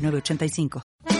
906985.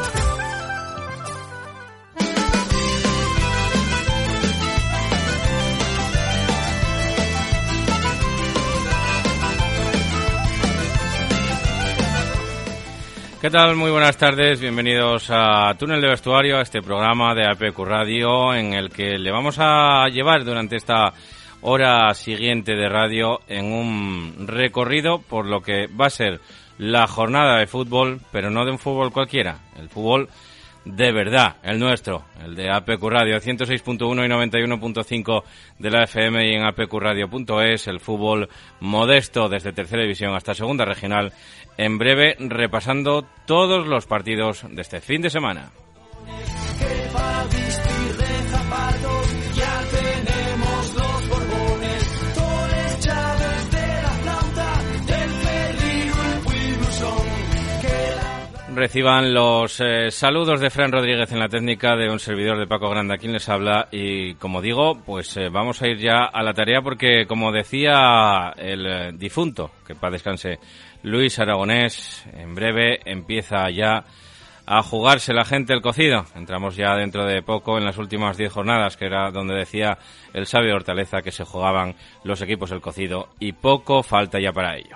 ¿Qué tal? Muy buenas tardes, bienvenidos a Túnel de Vestuario, a este programa de APQ Radio en el que le vamos a llevar durante esta hora siguiente de radio en un recorrido por lo que va a ser la jornada de fútbol, pero no de un fútbol cualquiera, el fútbol de verdad, el nuestro, el de APQ Radio 106.1 y 91.5 de la FM y en apqradio.es, el fútbol modesto desde tercera división hasta segunda regional en breve repasando todos los partidos de este fin de semana. Reciban los eh, saludos de Fran Rodríguez en la técnica de un servidor de Paco Grande, a les habla. Y como digo, pues eh, vamos a ir ya a la tarea porque, como decía el eh, difunto, que para descanse, Luis Aragonés, en breve empieza ya a jugarse la gente el cocido. Entramos ya dentro de poco en las últimas diez jornadas, que era donde decía el sabio Hortaleza que se jugaban los equipos el cocido, y poco falta ya para ello.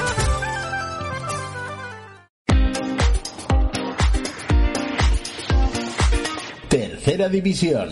División.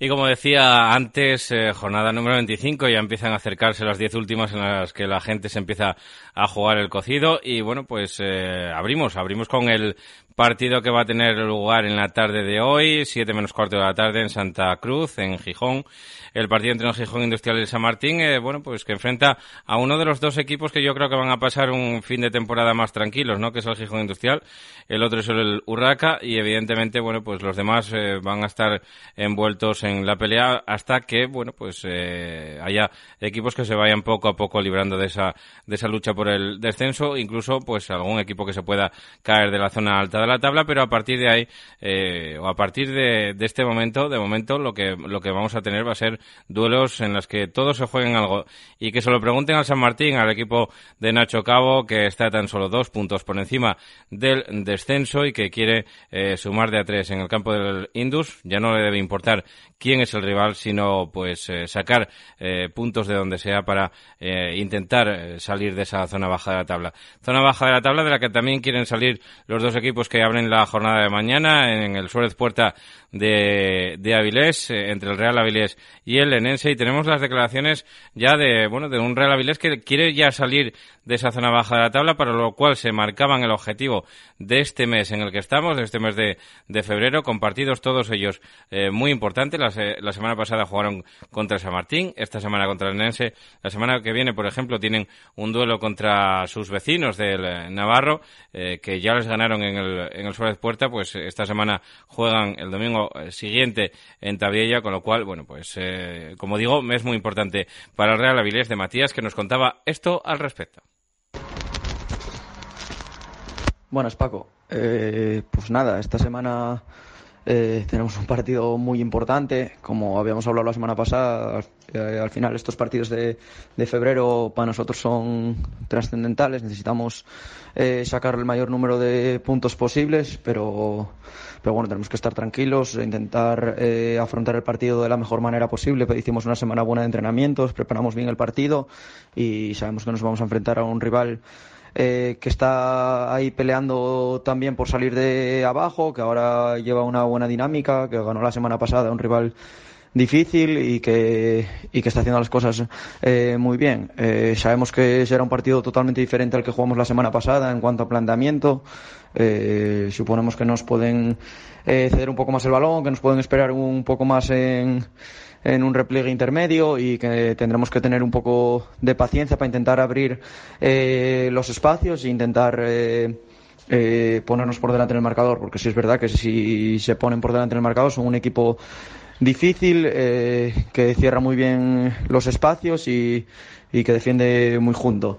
Y como decía antes, eh, jornada número 25, ya empiezan a acercarse las 10 últimas en las que la gente se empieza a jugar el cocido. Y bueno, pues eh, abrimos, abrimos con el partido que va a tener lugar en la tarde de hoy, 7 menos cuarto de la tarde en Santa Cruz, en Gijón. El partido entre el Gijón Industrial y San Martín, eh, bueno, pues que enfrenta a uno de los dos equipos que yo creo que van a pasar un fin de temporada más tranquilos, ¿no? Que es el Gijón Industrial, el otro es el Urraca y evidentemente, bueno, pues los demás eh, van a estar envueltos en la pelea hasta que, bueno, pues eh, haya equipos que se vayan poco a poco librando de esa, de esa lucha por el descenso, incluso pues algún equipo que se pueda caer de la zona alta la tabla, pero a partir de ahí, eh, o a partir de, este momento, de momento lo que, lo que vamos a tener va a ser duelos en los que todos se jueguen algo y que se lo pregunten al San Martín, al equipo de Nacho Cabo, que está tan solo dos puntos por encima del descenso y que quiere eh, sumar de a tres en el campo del Indus. Ya no le debe importar quién es el rival, sino pues eh, sacar eh, puntos de donde sea para intentar salir de esa zona baja de la tabla. Zona baja de la tabla de la que también quieren salir los dos equipos que abren la jornada de mañana en el Suárez Puerta de, de Avilés, eh, entre el Real Avilés y el Lenense, y tenemos las declaraciones ya de, bueno, de un Real Avilés que quiere ya salir de esa zona baja de la tabla, para lo cual se marcaban el objetivo de este mes en el que estamos, de este mes de, de febrero, con partidos todos ellos eh, muy importantes. La, la, semana pasada jugaron contra San Martín, esta semana contra el Nense. La semana que viene, por ejemplo, tienen un duelo contra sus vecinos del eh, Navarro, eh, que ya les ganaron en el, en el Suárez Puerta, pues esta semana juegan el domingo eh, siguiente en Tabiella, con lo cual, bueno, pues eh, como digo, es muy importante para el Real Avilés de Matías, que nos contaba esto al respecto. Buenas, Paco. Eh, pues nada, esta semana eh, tenemos un partido muy importante. Como habíamos hablado la semana pasada, eh, al final estos partidos de, de, febrero para nosotros son trascendentales. Necesitamos eh, sacar el mayor número de puntos posibles, pero, pero bueno, tenemos que estar tranquilos, e intentar eh, afrontar el partido de la mejor manera posible. Hicimos una semana buena de entrenamientos, preparamos bien el partido y sabemos que nos vamos a enfrentar a un rival eh, que está ahí peleando también por salir de abajo, que ahora lleva una buena dinámica, que ganó la semana pasada un rival difícil y que, y que está haciendo las cosas eh, muy bien. Eh, sabemos que será un partido totalmente diferente al que jugamos la semana pasada en cuanto a planteamiento. Eh, suponemos que nos pueden ceder un poco más el balón, que nos pueden esperar un poco más en en un repliegue intermedio y que tendremos que tener un poco de paciencia para intentar abrir eh, los espacios e intentar eh, eh, ponernos por delante del marcador, porque sí es verdad que si se ponen por delante del marcador son un equipo difícil, que cierra muy bien los espacios y, y que defiende muy junto.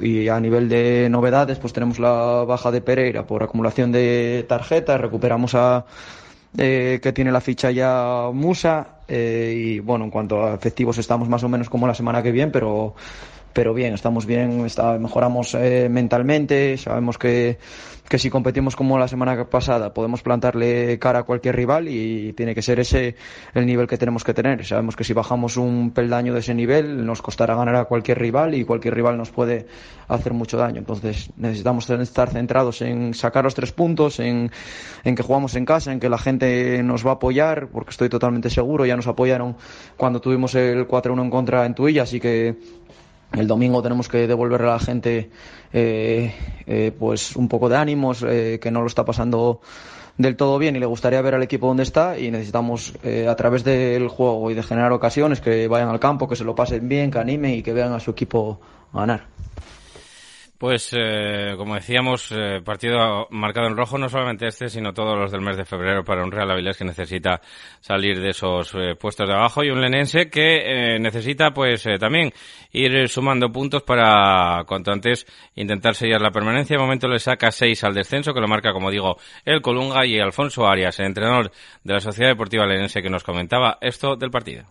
Y a nivel de novedades, pues tenemos la baja de Pereira por acumulación de tarjetas, recuperamos a eh, que tiene la ficha ya Musa. Eh, y bueno, en cuanto a efectivos estamos más o menos como la semana que viene, pero, pero bien, estamos bien, está, mejoramos eh, mentalmente, sabemos que que si competimos como la semana pasada podemos plantarle cara a cualquier rival y tiene que ser ese el nivel que tenemos que tener. Sabemos que si bajamos un peldaño de ese nivel nos costará ganar a cualquier rival y cualquier rival nos puede hacer mucho daño. Entonces necesitamos estar centrados en sacar los tres puntos, en, en que jugamos en casa, en que la gente nos va a apoyar, porque estoy totalmente seguro, ya nos apoyaron cuando tuvimos el 4-1 en contra en Tuilla, así que el domingo tenemos que devolverle a la gente eh, eh, pues un poco de ánimos, eh, que no lo está pasando del todo bien y le gustaría ver al equipo donde está y necesitamos a través del juego y de generar ocasiones que vayan al campo, que se lo pasen bien, que animen y que vean a su equipo ganar. Pues, eh, como decíamos, eh, partido marcado en rojo, no solamente este, sino todos los del mes de febrero para un Real Avilés que necesita salir de esos eh, puestos de abajo y un Lenense que eh, necesita, pues, eh, también ir sumando puntos para, cuanto antes, intentar sellar la permanencia. De momento le saca seis al descenso, que lo marca, como digo, el Colunga y Alfonso Arias, el entrenador de la Sociedad Deportiva Lenense, que nos comentaba esto del partido.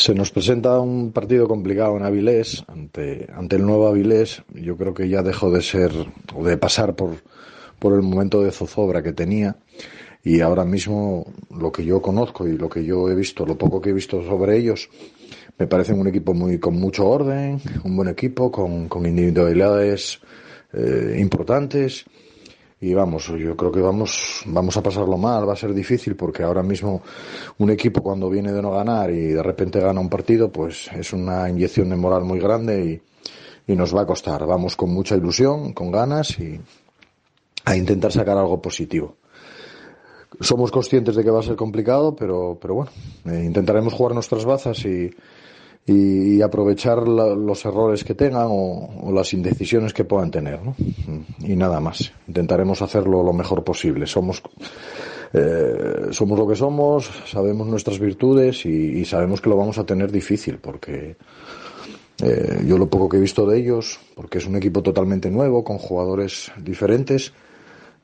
Se nos presenta un partido complicado en Avilés, ante, ante el nuevo Avilés. Yo creo que ya dejó de ser o de pasar por, por el momento de zozobra que tenía. Y ahora mismo lo que yo conozco y lo que yo he visto, lo poco que he visto sobre ellos, me parecen un equipo muy con mucho orden, un buen equipo, con, con individualidades eh, importantes y vamos, yo creo que vamos, vamos a pasarlo mal, va a ser difícil porque ahora mismo un equipo cuando viene de no ganar y de repente gana un partido, pues es una inyección de moral muy grande y, nos va a costar. Vamos con mucha ilusión, con ganas y a intentar sacar algo positivo. Somos conscientes de que va a ser complicado, pero, pero bueno, eh, intentaremos jugar nuestras bazas y, y, aprovechar los errores que tengan o, las indecisiones que puedan tener. ¿no? Y nada más. Intentaremos hacerlo lo mejor posible. Somos, eh, somos lo que somos, sabemos nuestras virtudes y, sabemos que lo vamos a tener difícil porque eh, yo lo poco que he visto de ellos, porque es un equipo totalmente nuevo, con jugadores diferentes,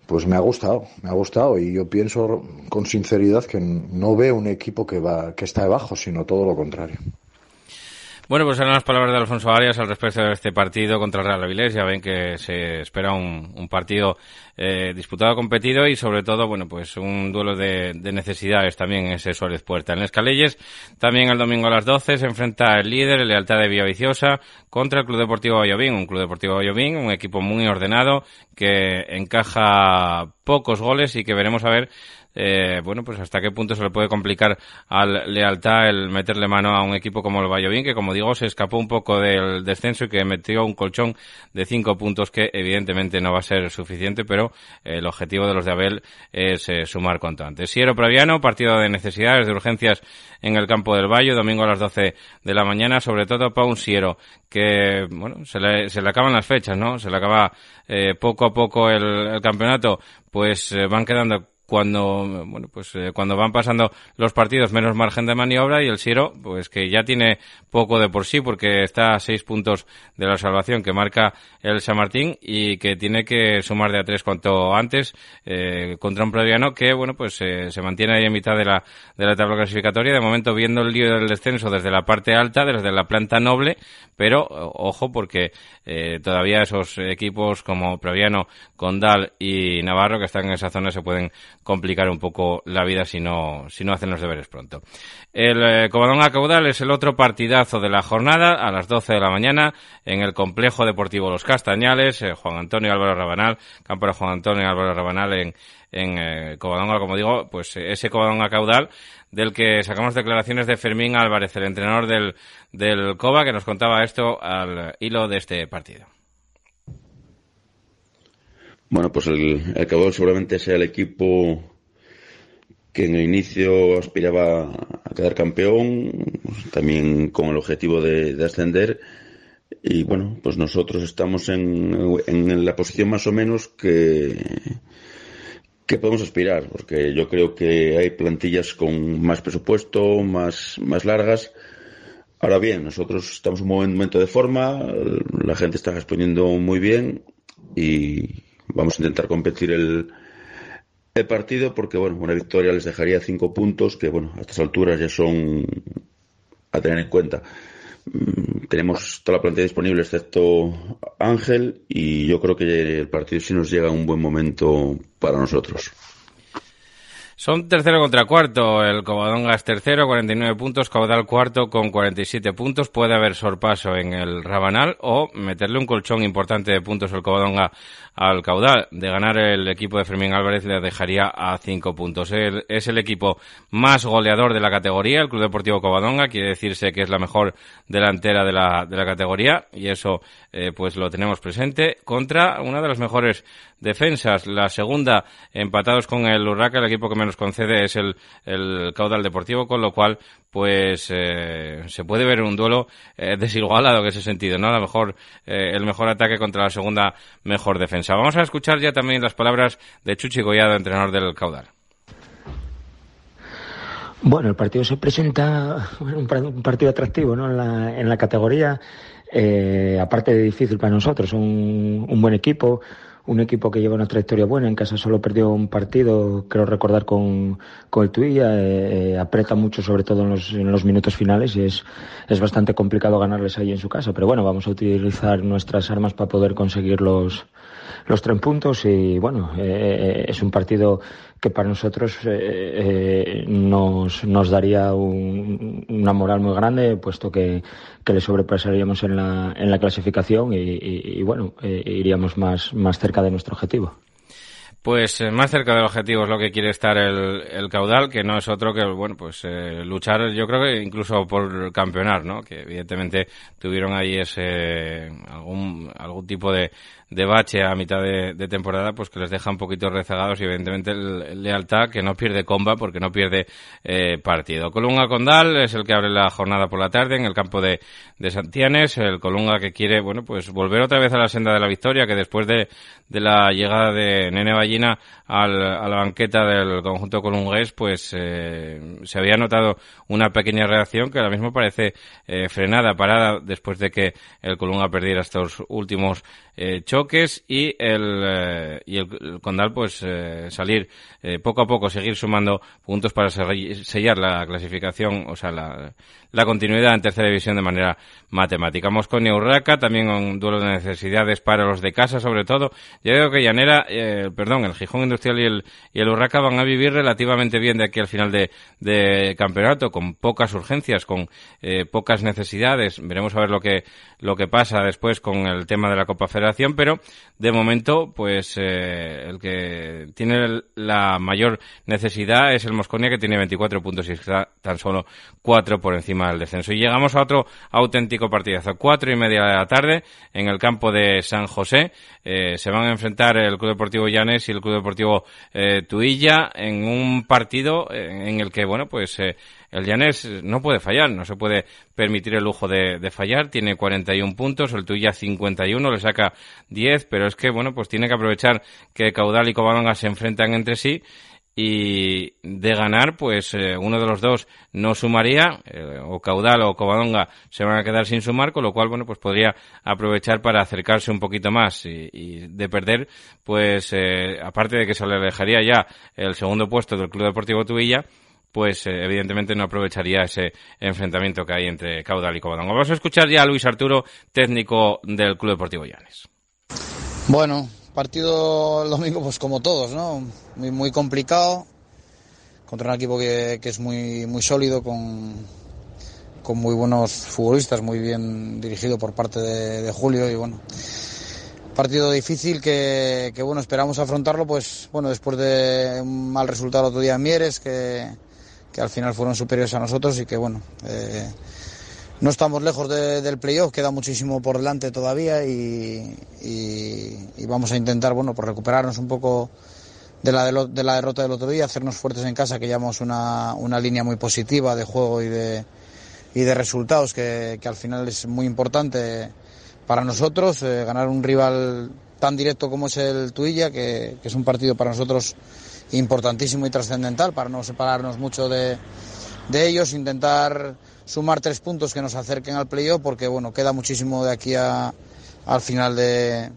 pues me ha gustado, me ha gustado y yo pienso con sinceridad que no veo un equipo que va, que está debajo, sino todo lo contrario. Bueno, pues eran las palabras de Alfonso Arias al respecto de este partido contra el Real Avilés. Ya ven que se espera un, partido eh, disputado, competido y sobre todo, bueno, pues un duelo de, necesidades también en ese Suárez Puerta. En Escalelles, también el domingo a las 12 se enfrenta el líder, el Lealtad de Villaviciosa, contra el Club Deportivo Vallovín. Un Club Deportivo Vallovín, un equipo muy ordenado que encaja pocos goles y que veremos a ver eh, bueno, pues hasta qué punto se le puede complicar al Lealtad el meterle mano a un equipo como el Valladolid, que como digo, se escapó un poco del descenso y que metió un colchón de cinco puntos que evidentemente no va a ser suficiente, pero el objetivo de los de Abel es eh, sumar cuanto antes. Siero Praviano, partido de necesidades, de urgencias en el campo del Valle, domingo a las 12 de la mañana, sobre todo para un Siero que, bueno, se le, se le acaban las fechas, ¿no? Se le acaba eh, poco a poco el, campeonato, pues van quedando cuando bueno pues eh, cuando van pasando los partidos menos margen de maniobra y el Siero pues que ya tiene poco de por sí porque está a seis puntos de la salvación que marca el San Martín y que tiene que sumar de a tres cuanto antes eh, contra un Previano que bueno pues eh, se mantiene ahí en mitad de la de la tabla clasificatoria. De momento viendo el lío del descenso desde la parte alta desde la planta noble pero ojo porque todavía esos equipos como Previano Condal y Navarro que están en esa zona se pueden complicar un poco la vida si no, si no hacen los deberes pronto. El eh, Covadonga Caudal es el otro partidazo de la jornada a las 12 de la mañana en el Complejo Deportivo Los Castañales, eh, Juan Antonio Álvaro Rabanal, campo de Juan Antonio Álvaro Rabanal en, en eh, Covadonga, como digo, pues ese Covadonga Caudal del que sacamos declaraciones de Fermín Álvarez, el entrenador del, del COBA, que nos contaba esto al hilo de este partido. Bueno, pues el, el seguramente sea el equipo que en el inicio aspiraba a quedar campeón, también con el objetivo de, ascender. Y bueno, pues nosotros estamos en, en, la posición más o menos que, que podemos aspirar, porque yo creo que hay plantillas con más presupuesto, más, más largas. Ahora bien, nosotros estamos en un momento de forma, la gente está respondiendo muy bien y, vamos a intentar competir el, el partido porque, bueno, una victoria les dejaría cinco puntos que, bueno, a estas alturas ya son a tener en cuenta. Mm, tenemos toda la plantilla disponible excepto Ángel y yo creo que el partido sí nos llega a un buen momento para nosotros. Son tercero contra cuarto. El Covadonga es tercero, 49 puntos. Caudal cuarto con 47 puntos. Puede haber sorpaso en el Rabanal o meterle un colchón importante de puntos el Covadonga al Caudal. De ganar el equipo de Fermín Álvarez le dejaría a 5 puntos. es el equipo más goleador de la categoría, el Club Deportivo Covadonga. Quiere decirse que es la mejor delantera de la, de la categoría y eso eh, pues lo tenemos presente contra una de las mejores defensas. La segunda, empatados con el Urraca, el equipo que menos concede es el, el Caudal Deportivo, con lo cual, pues, eh, se puede ver un duelo eh, desigualado en ese sentido, ¿no? A lo mejor, eh, el mejor ataque contra la segunda mejor defensa. Vamos a escuchar ya también las palabras de Chuchi Goyado, entrenador del Caudal. Bueno, el partido se presenta un partido atractivo ¿no? en, la, en la categoría, aparte de difícil para nosotros, un, un buen equipo, un equipo que lleva una trayectoria buena, en casa solo perdió un partido, creo recordar, con, con el Tuilla, eh, eh, aprieta mucho sobre todo en los, en los minutos finales y es, es bastante complicado ganarles ahí en su casa, pero bueno, vamos a utilizar nuestras armas para poder conseguir los, los tres puntos y bueno, eh, es un partido que para nosotros eh, nos, nos daría una moral muy grande, puesto que, que le sobrepasaríamos en la, en la clasificación y, y, bueno, iríamos más, más cerca de nuestro objetivo. Pues eh, más cerca del objetivo es lo que quiere estar el, el caudal, que no es otro que, bueno, pues eh, luchar, yo creo que incluso por campeonar, ¿no? Que evidentemente tuvieron ahí ese, algún, algún tipo de, de bache a mitad de, temporada, pues que les deja un poquito rezagados y evidentemente el, lealtad que no pierde comba porque no pierde eh, partido. Colunga Condal es el que abre la jornada por la tarde en el campo de, de Santianes, el Colunga que quiere, bueno, pues volver otra vez a la senda de la victoria, que después de, de la llegada de Nene Ballina al, a la banqueta del conjunto colungués, pues eh, se había notado una pequeña reacción que ahora mismo parece eh, frenada, parada, después de que el Colunga perdiera estos últimos eh, choques y el, eh, y el, Condal pues eh, salir poco a poco, seguir sumando puntos para sellar la clasificación, o sea, la, la continuidad en tercera división de manera matemática. Mosconi Urraca, también un duelo de necesidades para los de casa, sobre todo. Yo creo que Llanera, perdón, el Gijón Industrial y el, y el Urraca van a vivir relativamente bien de aquí al final de, de campeonato, con pocas urgencias, con pocas necesidades. Veremos a ver lo que, lo que pasa después con el tema de la Copa Pero de momento, pues eh, el que tiene la mayor necesidad es el Mosconia, que tiene 24 puntos y está tan solo 4 por encima al descenso. Y llegamos a otro auténtico partidazo. Cuatro y media de la tarde en el campo de San José. Eh, se van a enfrentar el Club Deportivo Llanes y el Club Deportivo eh, Tuilla en un partido eh, en el que, bueno, pues el Llanes no puede fallar, no se puede permitir el lujo de, de, fallar. Tiene 41 puntos, el Tuilla 51, le saca 10, pero es que, bueno, pues tiene que aprovechar que Caudal y Covadonga se enfrentan entre sí y de ganar, pues eh, uno de los dos no sumaría, eh, o Caudal o Covadonga se van a quedar sin sumar, con lo cual, bueno, pues podría aprovechar para acercarse un poquito más y, de perder, pues eh, aparte de que se le alejaría ya el segundo puesto del Club Deportivo Tubilla, pues evidentemente no aprovecharía ese enfrentamiento que hay entre Caudal y Covadonga. Vamos a escuchar ya a Luis Arturo, técnico del Club Deportivo Llanes. Bueno, Partido el domingo, pues como todos, ¿no? Muy, muy complicado, contra un equipo que, es muy, muy sólido, con, con muy buenos futbolistas, muy bien dirigido por parte de, Julio y bueno, partido difícil que, que, bueno, esperamos afrontarlo, pues bueno, después de un mal resultado otro día en Mieres, que, que al final fueron superiores a nosotros y que bueno, eh, no estamos lejos del playoff, queda muchísimo por delante todavía y, vamos a intentar bueno, pues recuperarnos un poco de la, de la derrota del otro día, hacernos fuertes en casa, que llevamos una, una línea muy positiva de juego y de, y de resultados que, al final es muy importante para nosotros, eh, ganar un rival tan directo como es el Tuilla, que, que es un partido para nosotros importantísimo y trascendental, para no separarnos mucho de, de ellos, intentar sumar tres puntos que nos acerquen al playoff porque bueno, queda muchísimo de aquí a, al final de,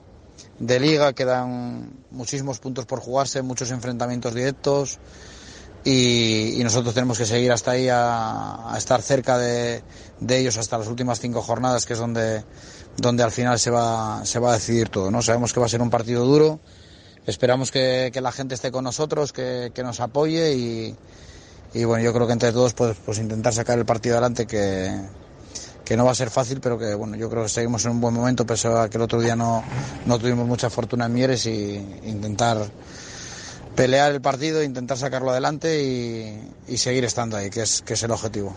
de liga, quedan muchísimos puntos por jugarse, muchos enfrentamientos directos y, nosotros tenemos que seguir hasta ahí a, estar cerca de, de, ellos hasta las últimas cinco jornadas que es donde, donde al final se va, se va a decidir todo. ¿no? Sabemos que va a ser un partido duro, esperamos que, la gente esté con nosotros, que, nos apoye y, bueno, yo creo que entre todos pues, pues intentar sacar el partido adelante que, no va a ser fácil, pero que bueno, yo creo que seguimos en un buen momento, pese a que el otro día no, tuvimos mucha fortuna en Mieres y intentar pelear el partido, intentar sacarlo adelante y, seguir estando ahí, que es el objetivo.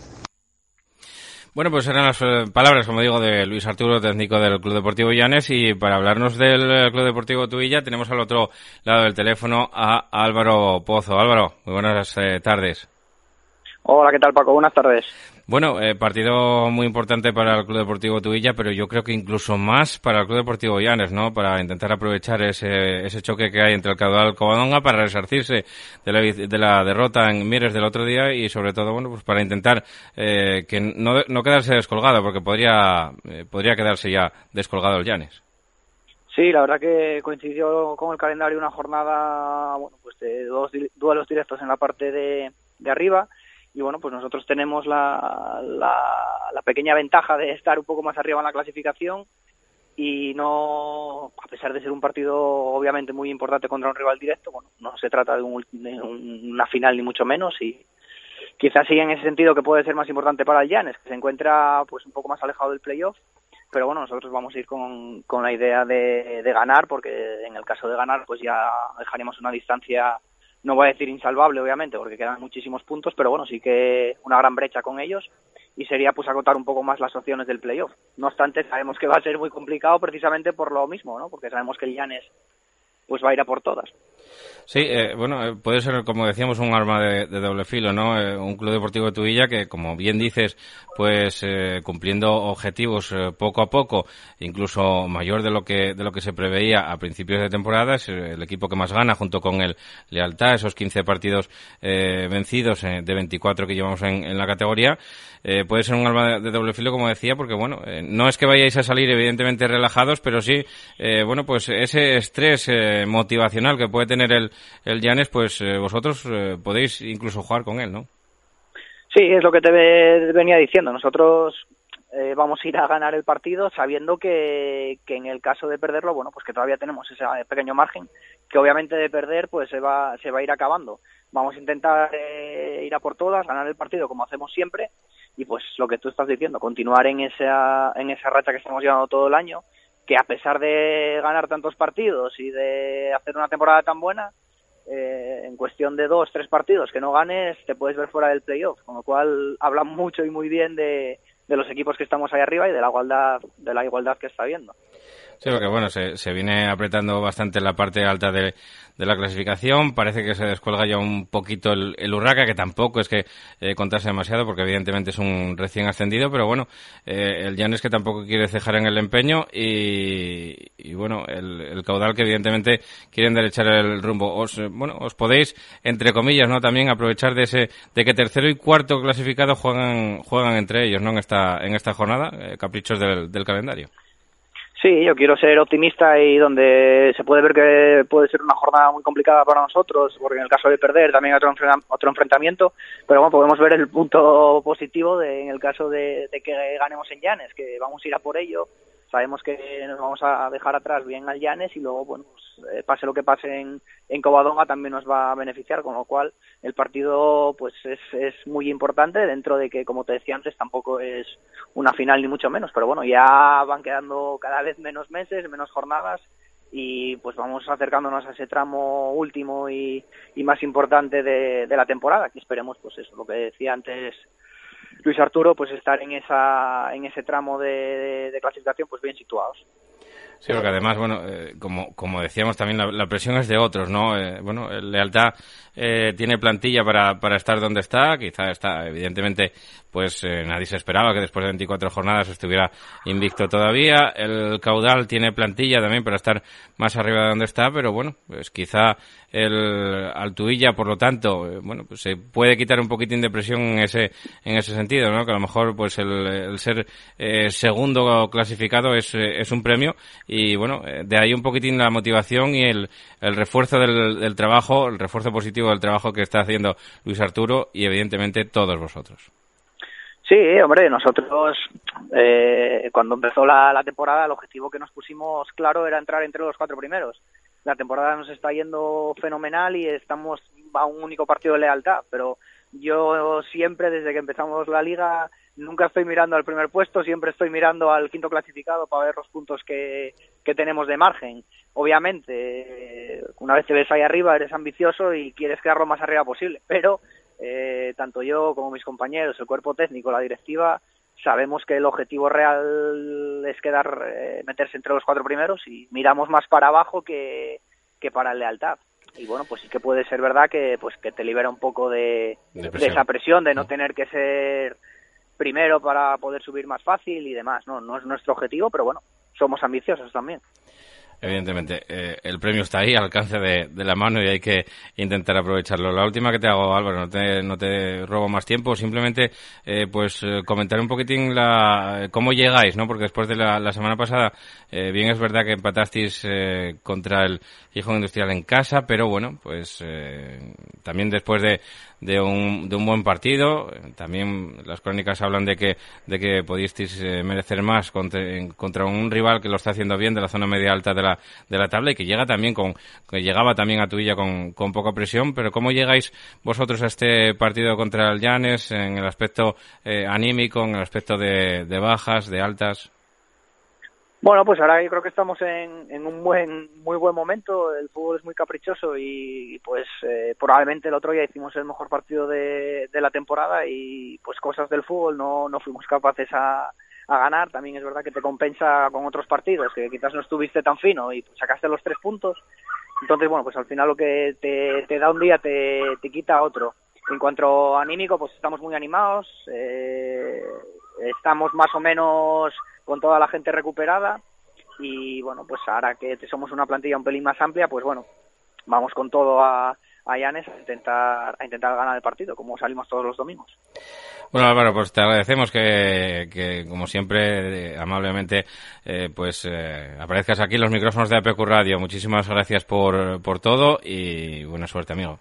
Bueno, pues eran las eh, palabras, como digo, de Luis Arturo, técnico del Club Deportivo Llanes, y para hablarnos del eh, Club Deportivo Tuilla tenemos al otro lado del teléfono a Álvaro Pozo. Álvaro, muy buenas eh, tardes. Hola, ¿qué tal Paco? Buenas tardes. Bueno, eh, partido muy importante para el Club Deportivo Tubilla, pero yo creo que incluso más para el Club Deportivo Llanes, ¿no? Para intentar aprovechar ese, ese choque que hay entre el caudal Covadonga para resarcirse de la, de la derrota en Mieres del otro día y sobre todo, bueno, pues para intentar eh, que no, no quedarse descolgado, porque podría, eh, podría quedarse ya descolgado el Llanes. Sí, la verdad que coincidió con el calendario una jornada, bueno, pues de dos duelos directos en la parte de, de arriba y bueno, pues nosotros tenemos la, la, pequeña ventaja de estar un poco más arriba en la clasificación y no, a pesar de ser un partido obviamente muy importante contra un rival directo, bueno, no se trata de, una final ni mucho menos y quizás sí en ese sentido que puede ser más importante para el Llanes, que se encuentra pues un poco más alejado del playoff, pero bueno, nosotros vamos a ir con, con la idea de, de ganar, porque en el caso de ganar, pues ya dejaremos una distancia, no voy a decir insalvable, obviamente, porque quedan muchísimos puntos, pero bueno, sí que una gran brecha con ellos y sería pues acotar un poco más las opciones del playoff. No obstante, sabemos que va a ser muy complicado precisamente por lo mismo, ¿no? Porque sabemos que el Llanes pues va a ir a por todas. Sí, eh, bueno, eh, puede ser, como decíamos, un arma de, doble filo, ¿no? Eh, un club deportivo de Tuilla que, como bien dices, pues cumpliendo objetivos poco a poco, incluso mayor de lo que de lo que se preveía a principios de temporada, es el equipo que más gana junto con el Lealtad, esos 15 partidos vencidos de 24 que llevamos en, la categoría. puede ser un arma de, doble filo, como decía, porque, bueno, no es que vayáis a salir evidentemente relajados, pero sí, bueno, pues ese estrés motivacional que puede tener el, el Llanes, pues eh, vosotros eh, podéis incluso jugar con él, ¿no? Sí, es lo que te venía diciendo. Nosotros eh, vamos a ir a ganar el partido sabiendo que, que, en el caso de perderlo, bueno, pues que todavía tenemos ese pequeño margen, que obviamente de perder pues se va, se va a ir acabando. Vamos a intentar ir a por todas, ganar el partido como hacemos siempre y pues lo que tú estás diciendo, continuar en esa, en esa racha que estamos llevando todo el año, que a pesar de ganar tantos partidos y de hacer una temporada tan buena, eh, en cuestión de dos, tres partidos que no ganes, te puedes ver fuera del playoff, con lo cual hablan mucho y muy bien de, de los equipos que estamos ahí arriba y de la igualdad, de la igualdad que está habiendo. Sí, porque bueno, se, viene apretando bastante la parte alta de, de la clasificación. Parece que se descuelga ya un poquito el, el Urraca, que tampoco es que eh, contase demasiado, porque evidentemente es un recién ascendido, pero bueno, eh, el Llanes que tampoco quiere cejar en el empeño y, y bueno, el, el, caudal que evidentemente quieren derechar el rumbo. Os, eh, bueno, os podéis, entre comillas, ¿no? También aprovechar de ese, de que tercero y cuarto clasificado juegan, juegan entre ellos, ¿no? En esta, en esta jornada, eh, caprichos del, del calendario. Sí, yo quiero ser optimista y donde se puede ver que puede ser una jornada muy complicada para nosotros, porque en el caso de perder también otro, otro enfrentamiento, pero bueno, podemos ver el punto positivo de, en el caso de, que ganemos en Llanes, que vamos a ir a por ello, sabemos que nos vamos a dejar atrás bien al Llanes y luego, bueno, pase lo que pase en, Covadonga también nos va a beneficiar, con lo cual el partido pues es, es muy importante dentro de que, como te decía antes, tampoco es una final ni mucho menos, pero bueno, ya van quedando cada vez menos meses, menos jornadas y pues vamos acercándonos a ese tramo último y, más importante de, la temporada, que esperemos pues eso, lo que decía antes Luis Arturo, pues estar en esa en ese tramo de clasificación pues bien situados. Sí, porque además, bueno, eh, como, como decíamos también, la, presión es de otros, ¿no? Eh, bueno, el Lealtad eh, tiene plantilla para, para estar donde está, quizá está, evidentemente, pues eh, nadie se esperaba que después de 24 jornadas estuviera invicto todavía. El Caudal tiene plantilla también para estar más arriba de donde está, pero bueno, pues quizá el Altuilla, por lo tanto, eh, bueno, pues se puede quitar un poquitín de presión en ese, en ese sentido, ¿no? Que a lo mejor, pues el, ser eh, segundo clasificado es, es un premio y bueno, de ahí un poquitín la motivación y el, el refuerzo del, del trabajo, el refuerzo positivo del trabajo que está haciendo Luis Arturo y evidentemente todos vosotros. Sí, hombre, nosotros eh, cuando empezó la, temporada el objetivo que nos pusimos claro era entrar entre los cuatro primeros. La temporada nos está yendo fenomenal y estamos a un único partido de lealtad, pero yo siempre desde que empezamos la liga nunca estoy mirando al primer puesto, siempre estoy mirando al quinto clasificado para ver los puntos que, que tenemos de margen. Obviamente, una vez te ves ahí arriba eres ambicioso y quieres quedar lo más arriba posible, pero eh, tanto yo como mis compañeros, el cuerpo técnico, la directiva, sabemos que el objetivo real es quedar, eh, meterse entre los cuatro primeros y miramos más para abajo que, que para el lealtad. Y bueno, pues sí que puede ser verdad que, pues que te libera un poco de, de, esa presión, de no tener que ser primero para poder subir más fácil y demás. No, no es nuestro objetivo, pero bueno, somos ambiciosos también. Evidentemente, eh, el premio está ahí, al alcance de, de, la mano y hay que intentar aprovecharlo. La última que te hago, Álvaro, no te, no te robo más tiempo, simplemente eh, pues eh, comentar un poquitín la, cómo llegáis, ¿no? Porque después de la, la semana pasada, eh, bien es verdad que empatasteis eh, contra el Hijo Industrial en casa, pero bueno, pues eh, también después de, de un, de un buen partido. También las crónicas hablan de que, de que pudisteis eh, merecer más contra, contra, un rival que lo está haciendo bien de la zona media alta de la, de la tabla y que llega también con, que llegaba también a Tuilla con, con poca presión. Pero ¿cómo llegáis vosotros a este partido contra el Llanes en el aspecto eh, anímico, en el aspecto de, de bajas, de altas? Bueno, pues ahora yo creo que estamos en, en, un buen, muy buen momento. El fútbol es muy caprichoso y, pues eh, probablemente el otro día hicimos el mejor partido de, de, la temporada y pues cosas del fútbol no, no fuimos capaces a, a, ganar. También es verdad que te compensa con otros partidos que quizás no estuviste tan fino y pues, sacaste los tres puntos. Entonces, bueno, pues al final lo que te, da un día te, te quita otro. En cuanto a anímico, pues estamos muy animados. Eh, estamos más o menos con toda la gente recuperada y bueno, pues ahora que somos una plantilla un pelín más amplia, pues bueno, vamos con todo a, a Llanes a intentar, a intentar ganar el partido, como salimos todos los domingos. Bueno, Álvaro, pues te agradecemos que, que como siempre, amablemente, eh, pues eh, aparezcas aquí en los micrófonos de APQ Radio. Muchísimas gracias por, por todo y buena suerte, amigo.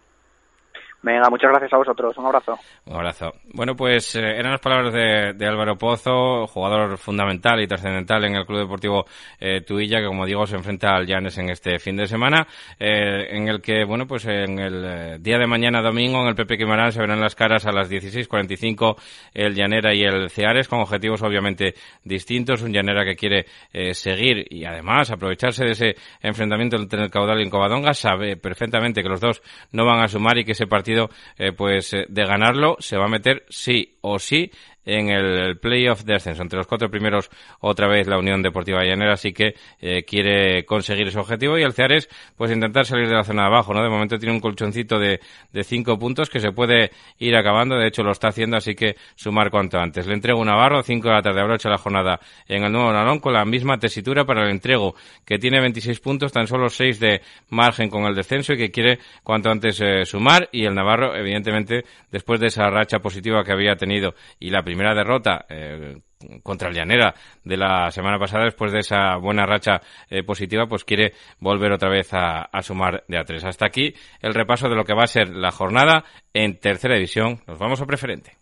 Venga, muchas gracias a vosotros. Un abrazo. Un abrazo. Bueno, pues eh, eran las palabras de, de, Álvaro Pozo, jugador fundamental y trascendental en el Club Deportivo eh, Tuilla, que como digo se enfrenta al Llanes en este fin de semana, eh, en el que, bueno, pues en el eh, día de mañana domingo en el Pepe Quimarán se verán las caras a las 16.45 el Llanera y el Ceares, con objetivos obviamente distintos. Un Llanera que quiere eh, seguir y además aprovecharse de ese enfrentamiento entre el Caudal y en Covadonga, sabe perfectamente que los dos no van a sumar y que ese partido eh, pues eh, de ganarlo se va a meter sí o sí en el playoff de ascenso. Entre los cuatro primeros, otra vez la Unión Deportiva Llanera, así que eh, quiere conseguir ese objetivo. Y el Ceares, pues intentar salir de la zona de abajo, ¿no? De momento tiene un colchoncito de, de cinco puntos que se puede ir acabando. De hecho, lo está haciendo, así que sumar cuanto antes. Le entrego un Navarro, cinco de la tarde, abrocha la jornada en el nuevo Nalón con la misma tesitura para el entrego, que tiene 26 puntos, tan solo 6 de margen con el descenso y que quiere cuanto antes eh, sumar. Y el Navarro, evidentemente, después de esa racha positiva que había tenido y la primera derrota eh, contra el Llanera de la semana pasada, después de esa buena racha eh, positiva, pues quiere volver otra vez a, a, sumar de a tres. Hasta aquí el repaso de lo que va a ser la jornada en tercera división. Nos vamos a preferente.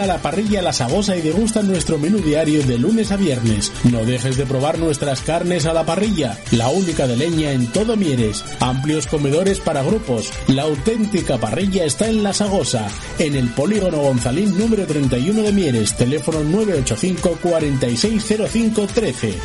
A la parrilla La Sagosa y degusta nuestro menú diario de lunes a viernes. No dejes de probar nuestras carnes a la parrilla, la única de leña en todo Mieres. Amplios comedores para grupos. La auténtica parrilla está en La Sagosa, en el polígono Gonzalín número 31 de Mieres. Teléfono 985 460513.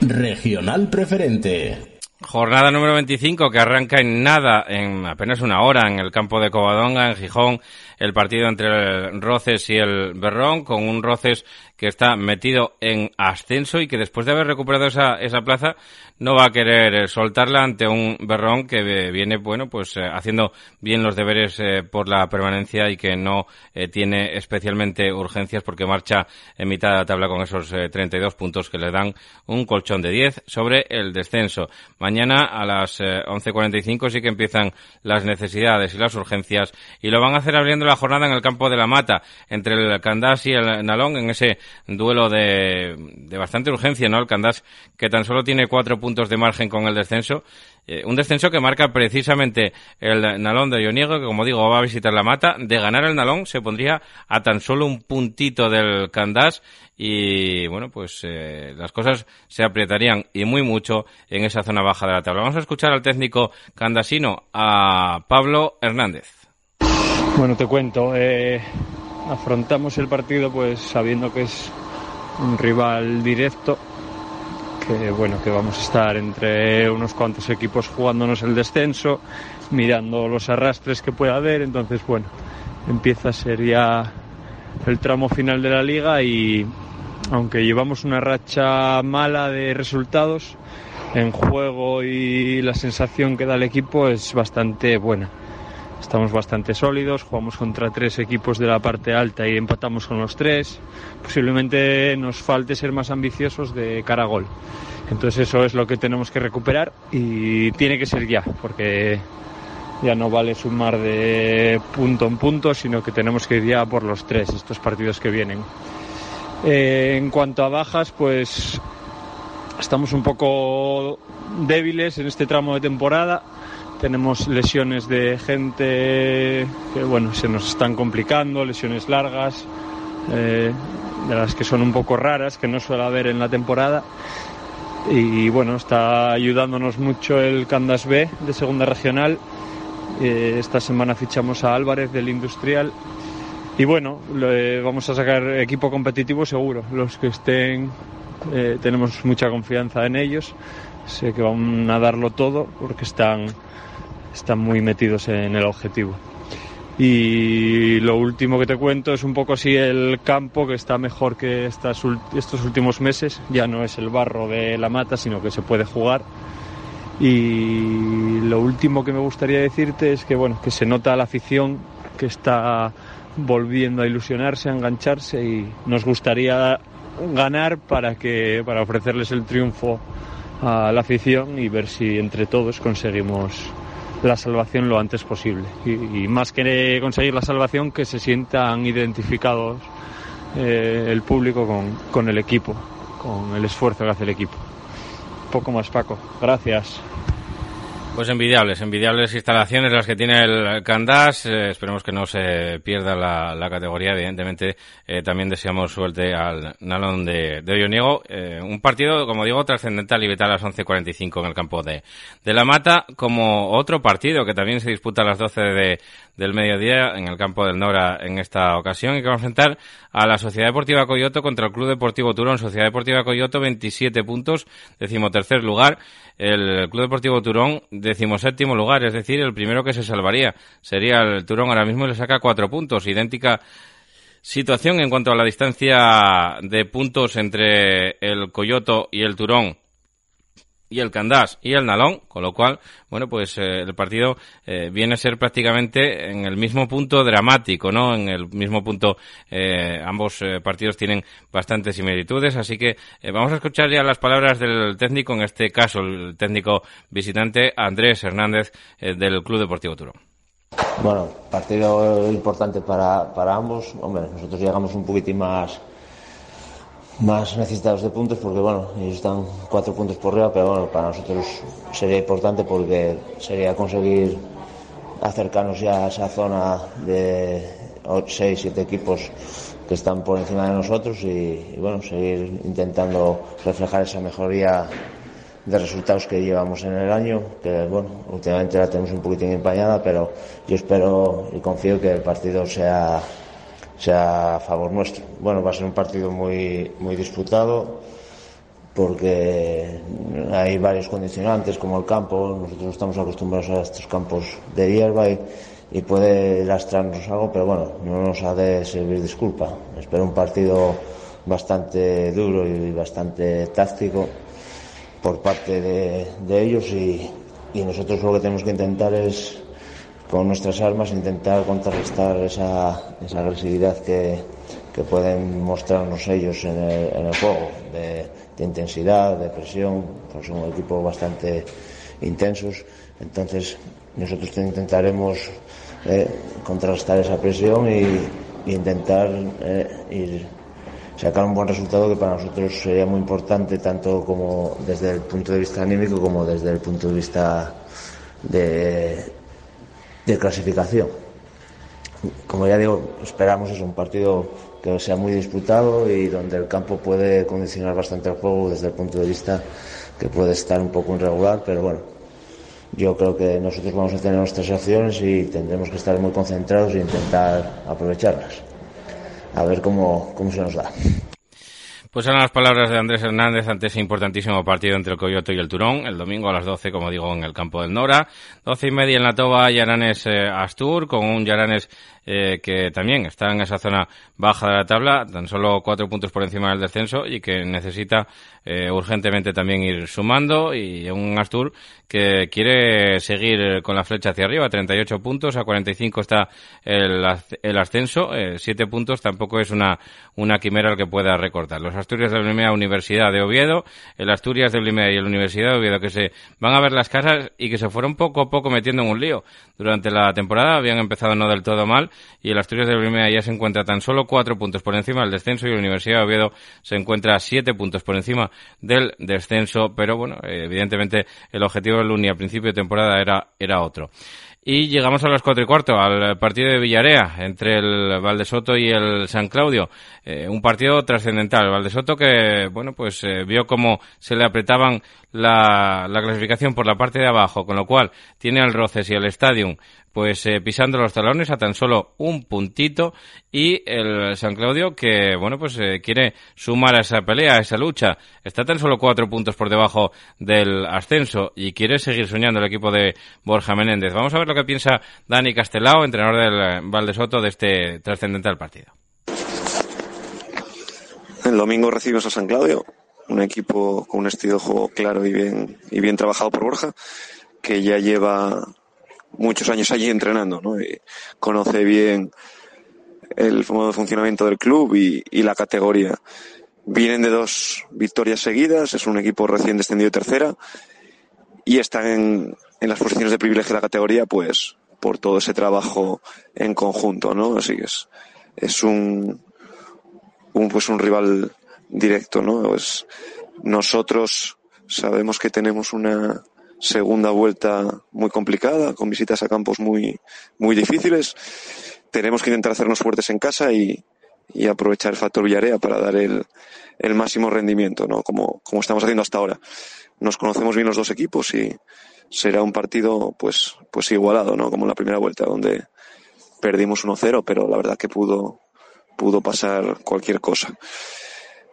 Regional Preferente. Jornada número 25 que arranca en nada, en apenas una hora, en el campo de Covadonga, en Gijón, el partido entre el Roces y el Berrón, con un Roces que está metido en ascenso y que después de haber recuperado esa, esa plaza no va a querer soltarla ante un Berrón que viene, bueno, pues eh, haciendo bien los deberes eh, por la permanencia y que no eh, tiene especialmente urgencias porque marcha en mitad de la tabla con esos 32 puntos que le dan un colchón de 10 sobre el descenso. Mañana a las 11.45 sí que empiezan las necesidades y las urgencias y lo van a hacer abriendo la jornada en el campo de la Mata entre el Candás y el Nalón en ese duelo de, de bastante urgencia, ¿no? El Candás que tan solo tiene cuatro puntos de margen con el descenso. Eh, un descenso que marca precisamente el Nalón de Ioniego, que como digo va a visitar la mata. De ganar el Nalón se pondría a tan solo un puntito del Candás y bueno, pues eh, las cosas se apretarían y muy mucho en esa zona baja de la tabla. Vamos a escuchar al técnico candasino, a Pablo Hernández. Bueno, te cuento, eh, afrontamos el partido pues sabiendo que es un rival directo que bueno que vamos a estar entre unos cuantos equipos jugándonos el descenso mirando los arrastres que pueda haber. Entonces bueno empieza a ser ya el tramo final de la liga y aunque llevamos una racha mala de resultados en juego y la sensación que da el equipo es bastante buena Estamos bastante sólidos, jugamos contra tres equipos de la parte alta y empatamos con los tres. Posiblemente nos falte ser más ambiciosos de cara a gol. Entonces eso es lo que tenemos que recuperar y tiene que ser ya, porque ya no vale sumar de punto en punto, sino que tenemos que ir ya por los tres estos partidos que vienen. Eh, en cuanto a bajas, pues estamos un poco débiles en este tramo de temporada. Tenemos lesiones de gente que bueno se nos están complicando, lesiones largas, eh, de las que son un poco raras, que no suele haber en la temporada. Y bueno, está ayudándonos mucho el Candas B de segunda regional. Eh, esta semana fichamos a Álvarez del Industrial. Y bueno, vamos a sacar equipo competitivo seguro. Los que estén, eh, tenemos mucha confianza en ellos. Sé que van a darlo todo porque están están muy metidos en el objetivo. Y lo último que te cuento es un poco así el campo que está mejor que estas, estos últimos meses. Ya no es el barro de la mata, sino que se puede jugar. Y lo último que me gustaría decirte es que bueno, que se nota la afición que está volviendo a ilusionarse, a engancharse y nos gustaría ganar para que para ofrecerles el triunfo a la afición y ver si entre todos conseguimos la salvación lo antes posible. Y, más que conseguir la salvación, que se sientan identificados eh, el público con, con el equipo, con el esfuerzo que hace el equipo. Poco más, Paco. Gracias. Pues envidiables, envidiables instalaciones las que tiene el Candás. Eh, esperemos que no se pierda la, categoría. Evidentemente, eh, también deseamos suerte al Nalón de, de Olloniego. Eh, un partido, como digo, trascendental y vital a las 11.45 en el campo de, de La Mata, como otro partido que también se disputa a las 12 de, del mediodía en el campo del Nora en esta ocasión y que va a enfrentar a la Sociedad Deportiva Coyoto contra el Club Deportivo Turón. Sociedad Deportiva Coyoto 27 puntos, decimotercer lugar. El Club Deportivo Turón decimoséptimo lugar, es decir, el primero que se salvaría sería el Turón ahora mismo y le saca cuatro puntos. Idéntica situación en cuanto a la distancia de puntos entre el Coyoto y el Turón y el Candás y el Nalón, con lo cual, bueno, pues eh, el partido eh, viene a ser prácticamente en el mismo punto dramático, ¿no? En el mismo punto, eh, ambos partidos tienen bastantes similitudes, así que vamos a escuchar ya las palabras del técnico, en este caso el técnico visitante Andrés Hernández del Club Deportivo Turo. Bueno, partido importante para, para ambos, hombre, nosotros llegamos un poquitín más más necesitados de puntos porque bueno, ellos están cuatro puntos por arriba, pero bueno, para nosotros sería importante porque sería conseguir acercarnos ya a esa zona de 6, 7 equipos que están por encima de nosotros y, bueno, seguir intentando reflejar esa mejoría de resultados que llevamos en el año, que bueno, últimamente la tenemos un poquitín empañada, pero yo espero y confío que el partido sea sea a favor nuestro. Bueno, va a ser un partido muy, muy disputado porque hay varios condicionantes como el campo, nosotros estamos acostumbrados a estos campos de hierba y, puede lastrarnos algo, pero bueno, no nos ha de servir disculpa. Espero un partido bastante duro y bastante táctico por parte de, de ellos y, y nosotros lo que tenemos que intentar es con nuestras armas intentar contrarrestar esa, esa agresividad que, que, pueden mostrarnos ellos en el, en el juego, de, intensidad, de presión, pues son un equipo bastante intensos, entonces nosotros intentaremos eh, contrarrestar esa presión y, y intentar eh, ir, sacar un buen resultado que para nosotros sería muy importante tanto como desde el punto de vista anímico como desde el punto de vista de, de clasificación. Como ya digo, esperamos es un partido que sea muy disputado y donde el campo puede condicionar bastante el juego desde el punto de vista que puede estar un poco irregular, pero bueno, yo creo que nosotros vamos a tener nuestras acciones y tendremos que estar muy concentrados e intentar aprovecharlas. A ver cómo, cómo se nos da. Pues eran las palabras de Andrés Hernández ante ese importantísimo partido entre el Coyoto y el Turón, el domingo a las 12, como digo, en el campo del Nora. 12 y media en la Toba, Yaranes eh, Astur, con un Yaranes eh, que también está en esa zona baja de la tabla, tan solo cuatro puntos por encima del descenso y que necesita eh, urgentemente también ir sumando y un Astur que quiere seguir con la flecha hacia arriba, 38 puntos, a 45 está el, el ascenso, eh, 7 puntos tampoco es una, una quimera al que pueda recortar. Los Asturias de la Universidad de Oviedo, el Asturias de Limea y el Universidad de Oviedo que se van a ver las casas y que se fueron poco a poco metiendo en un lío. Durante la temporada habían empezado no del todo mal y el Asturias de Limea ya se encuentra tan solo 4 puntos por encima del descenso y la Universidad de Oviedo se encuentra 7 puntos por encima del descenso, pero bueno, evidentemente el objetivo del Luni a principio de temporada era, era otro. Y llegamos a las cuatro y cuarto, al partido de Villarea, entre el Valdesoto y el San Claudio. Eh, un partido trascendental. Valdesoto que, bueno, pues eh, vio cómo se le apretaban la, la, clasificación por la parte de abajo, con lo cual tiene al Roces y el Stadium pues eh, pisando los talones a tan solo un puntito y el San Claudio que bueno pues eh, quiere sumar a esa pelea, a esa lucha, está tan solo cuatro puntos por debajo del ascenso y quiere seguir soñando el equipo de Borja Menéndez. Vamos a ver lo que piensa Dani Castelao, entrenador del Valdesoto de este trascendental partido. El domingo recibimos a San Claudio, un equipo con un estilo de juego claro y bien y bien trabajado por Borja, que ya lleva muchos años allí entrenando, ¿no? Conoce bien el modo de funcionamiento del club y, la categoría. Vienen de dos victorias seguidas, es un equipo recién descendido de tercera y están en, en las posiciones de privilegio de la categoría, pues por todo ese trabajo en conjunto, ¿no? Así que es, un pues un rival directo, ¿no? Pues nosotros sabemos que tenemos una segunda vuelta muy complicada, con visitas a campos muy, muy difíciles. Tenemos que intentar hacernos fuertes en casa y, y aprovechar el factor Villarea para dar el, el máximo rendimiento, ¿no? Como, como estamos haciendo hasta ahora. Nos conocemos bien los dos equipos y será un partido, pues, pues igualado, ¿no? Como en la primera vuelta, donde perdimos 1-0, pero la verdad que pudo, pudo pasar cualquier cosa.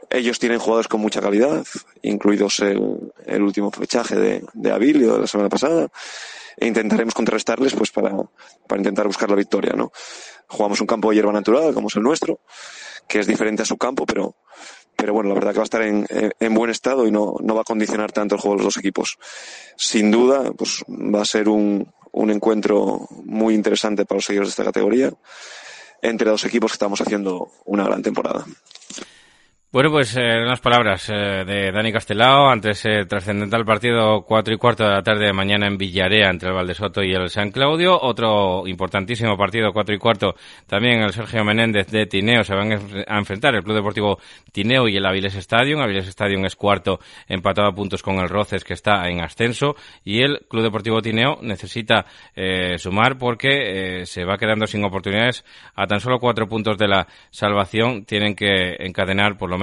Ellos tienen jugadores con mucha calidad, incluidos el, el último fichaje de, de Abilio de la semana pasada, e intentaremos contrarrestarles pues para, para intentar buscar la victoria, ¿no? Jugamos un campo de hierba natural, como es el nuestro, que es diferente a su campo, pero, pero bueno, la verdad que va a estar en, en buen estado y no, no va a condicionar tanto el juego de los dos equipos. Sin duda, pues va a ser un, un encuentro muy interesante para los seguidores de esta categoría entre dos equipos que estamos haciendo una gran temporada. Bueno, pues eh, unas palabras eh, de Dani Castelao ante ese trascendental partido cuatro y cuarto de la tarde de mañana en Villarea entre el Valdesoto y el San Claudio. Otro importantísimo partido cuatro y cuarto también el Sergio Menéndez de Tineo se van a enfrentar el Club Deportivo Tineo y el Avilés Stadium. Avilés Stadium es cuarto empatado a puntos con el Roces que está en ascenso y el Club Deportivo Tineo necesita eh, sumar porque eh, se va quedando sin oportunidades a tan solo cuatro puntos de la salvación. Tienen que encadenar por lo menos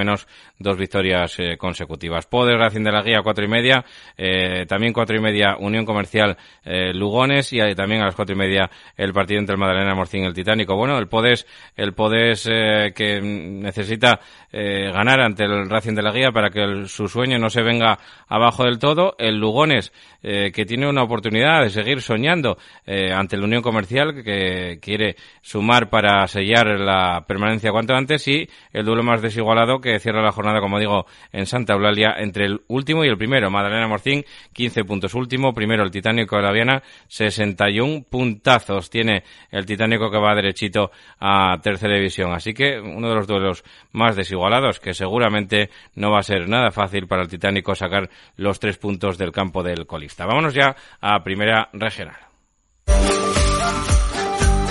dos victorias eh, consecutivas. Poder Racing de la Guía, cuatro y media. Eh, también cuatro y media Unión Comercial eh, Lugones y también a las cuatro y media el partido entre el Madalena Morcín y el Titánico. Bueno, el Podes, el Podes que necesita ganar ante el Racing de la Guía para que su sueño no se venga abajo del todo. El Lugones que tiene una oportunidad de seguir soñando ante la Unión Comercial que quiere sumar para sellar la permanencia cuanto antes y el duelo más desigualado que que cierra la jornada, como digo, en Santa Eulalia entre el último y el primero. Madalena Morcín, 15 puntos último. Primero el Titánico de la Viana, 61 puntazos. Tiene el Titánico que va derechito a tercera división. Así que uno de los duelos más desigualados, que seguramente no va a ser nada fácil para el Titánico sacar los tres puntos del campo del colista. Vámonos ya a primera regional.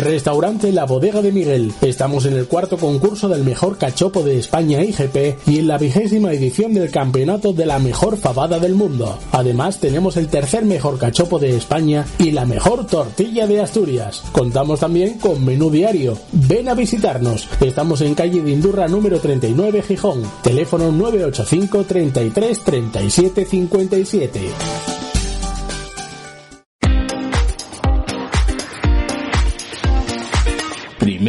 Restaurante La Bodega de Miguel. Estamos en el cuarto concurso del mejor cachopo de España IGP y en la vigésima edición del campeonato de la mejor fabada del mundo. Además tenemos el tercer mejor cachopo de España y la mejor tortilla de Asturias. Contamos también con menú diario. Ven a visitarnos. Estamos en calle de Indurra número 39 Gijón. Teléfono 985 33 37 57.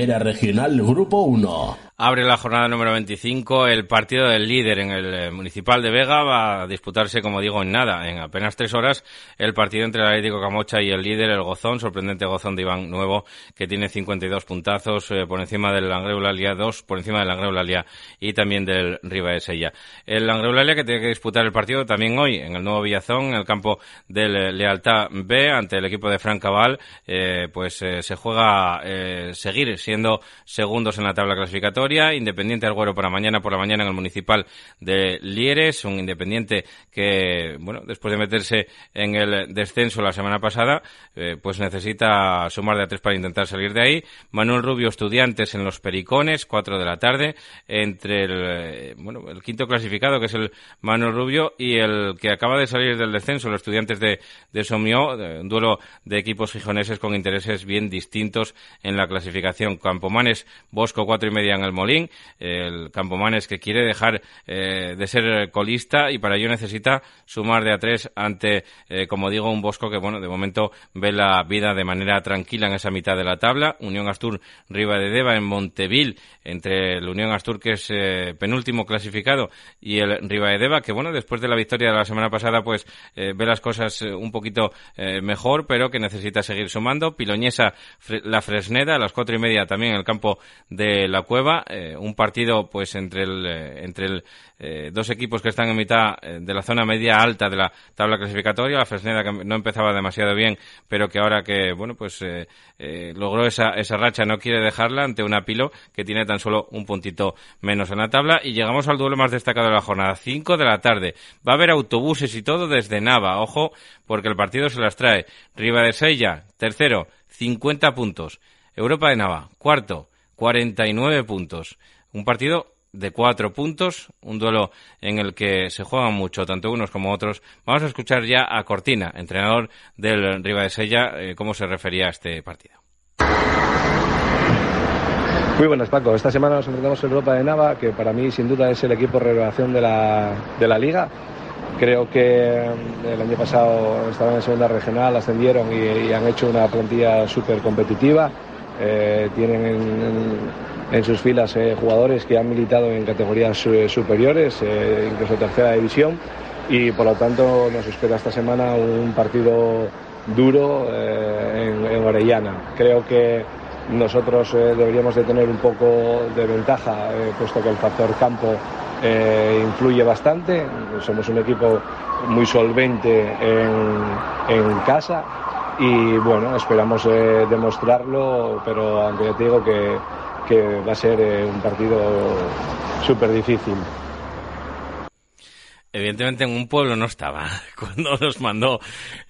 Primera Regional Grupo 1. Abre la jornada número 25 el partido del líder en el eh, Municipal de Vega. Va a disputarse, como digo, en nada, en apenas tres horas, el partido entre el Atlético Camocha y el líder, el Gozón, sorprendente Gozón de Iván Nuevo, que tiene 52 puntazos eh, por encima del Langreu-Lalia, dos por encima del Langreu-Lalia y también del Riva de Sella. El Langreu-Lalia que tiene que disputar el partido también hoy en el nuevo Villazón, en el campo del eh, Lealtad B, ante el equipo de Frank Cabal, pues se juega seguir siendo segundos en la tabla clasificatoria Independiente Alguero para mañana por la mañana en el municipal de Lieres, un Independiente que, bueno, después de meterse en el descenso la semana pasada, eh, pues necesita sumar de a tres para intentar salir de ahí. Manuel Rubio, estudiantes en los Pericones, cuatro de la tarde, entre el, eh, bueno, el quinto clasificado, que es el Manuel Rubio, y el que acaba de salir del descenso, los estudiantes de, de Somió, un duelo de equipos gijoneses con intereses bien distintos en la clasificación. Campomanes, Bosco, cuatro y media en el Molín, el Campomanes que quiere dejar eh, de ser colista y para ello necesita sumar de a tres ante, eh, como digo, un Bosco que, bueno, de momento ve la vida de manera tranquila en esa mitad de la tabla. Unión Astur, Riva de Deva en Monteville, entre el Unión Astur que es eh, penúltimo clasificado y el Riva de Deva, que, bueno, después de la victoria de la semana pasada, pues ve las cosas un poquito mejor, pero que necesita seguir sumando. Piloñesa, la Fresneda, a las cuatro y media también en el campo de la Cueva. Eh, un partido pues entre el, eh, entre el, eh, dos equipos que están en mitad de la zona media alta de la tabla clasificatoria, la Fresneda que no empezaba demasiado bien, pero que ahora que bueno pues logró esa, esa racha no quiere dejarla ante una Pilo que tiene tan solo un puntito menos en la tabla y llegamos al duelo más destacado de la jornada, 5 de la tarde. Va a haber autobuses y todo desde Nava, ojo, porque el partido se las trae. Riva de Sella, tercero, 50 puntos. Europa de Nava, cuarto, 49 puntos. Un partido de cuatro puntos, un duelo en el que se juegan mucho, tanto unos como otros. Vamos a escuchar ya a Cortina, entrenador del Riva de Sella, eh, cómo se refería a este partido. Muy buenas, Paco. Esta semana nos enfrentamos en Europa de Nava, que para mí sin duda es el equipo de revelación de la, de la liga. Creo que eh, el año pasado estaban en segunda regional, ascendieron y, y han hecho una plantilla súper competitiva eh, tienen en, sus filas eh, jugadores que han militado en categorías eh, superiores, incluso tercera división, y por lo tanto nos espera esta semana un partido duro en, Orellana. Creo que nosotros deberíamos de tener un poco de ventaja, puesto que el factor campo influye bastante. Somos un equipo muy solvente en casa y bueno, esperamos eh, demostrarlo, pero aunque yo te digo que, va a ser eh, un partido súper difícil. Evidentemente en un pueblo no estaba cuando nos mandó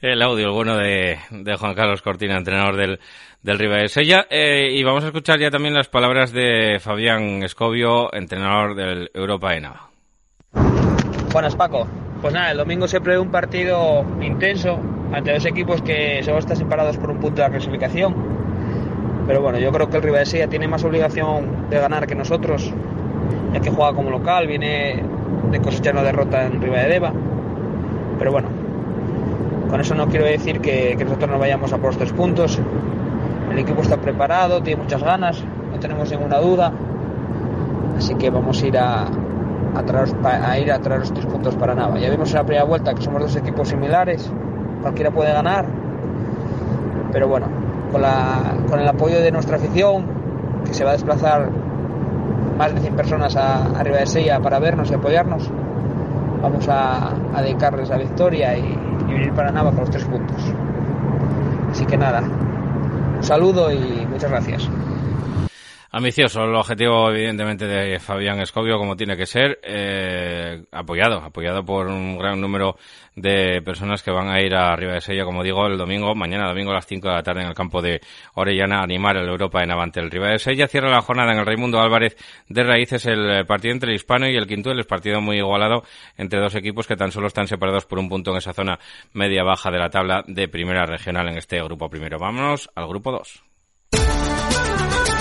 el audio, el bueno de, Juan Carlos Cortina, entrenador del, del Riva de Sella. Eh, y vamos a escuchar ya también las palabras de Fabián Escobio, entrenador del Europa ENA. Buenas Paco. Pues nada, el domingo siempre un partido intenso, ante dos equipos que solo están separados por un punto de la clasificación. Pero bueno, yo creo que el Ribadesella tiene más obligación de ganar que nosotros, ya que juega como local, viene de cosechar una derrota en Deva. Pero bueno, con eso no quiero decir que, nosotros no vayamos a por los tres puntos. El equipo está preparado, tiene muchas ganas, no tenemos ninguna duda. Así que vamos a ir a, a, ir a traer los tres puntos para Nava. Ya vimos en la primera vuelta que somos dos equipos similares, cualquiera puede ganar, pero bueno, con, el apoyo de nuestra afición, que se va a desplazar más de 100 personas a, arriba de Sella para vernos y apoyarnos, vamos a, dedicarles la victoria y, y venir para Nava con los tres puntos. Así que nada, un saludo y muchas gracias. Ambicioso el objetivo, evidentemente, de Fabián Escobio, como tiene que ser, eh, apoyado, apoyado por un gran número de personas que van a ir a Riva de Sella, como digo, el domingo, mañana domingo a las 5 de la tarde en el campo de Orellana, animar el Europa en Avante. El Riva de Sella cierra la jornada en el Raimundo Álvarez de Raíces, el partido entre el Hispano y el Quintuel, es partido muy igualado entre dos equipos que tan solo están separados por un punto en esa zona media-baja de la tabla de primera regional en este grupo primero. Vámonos al grupo 2.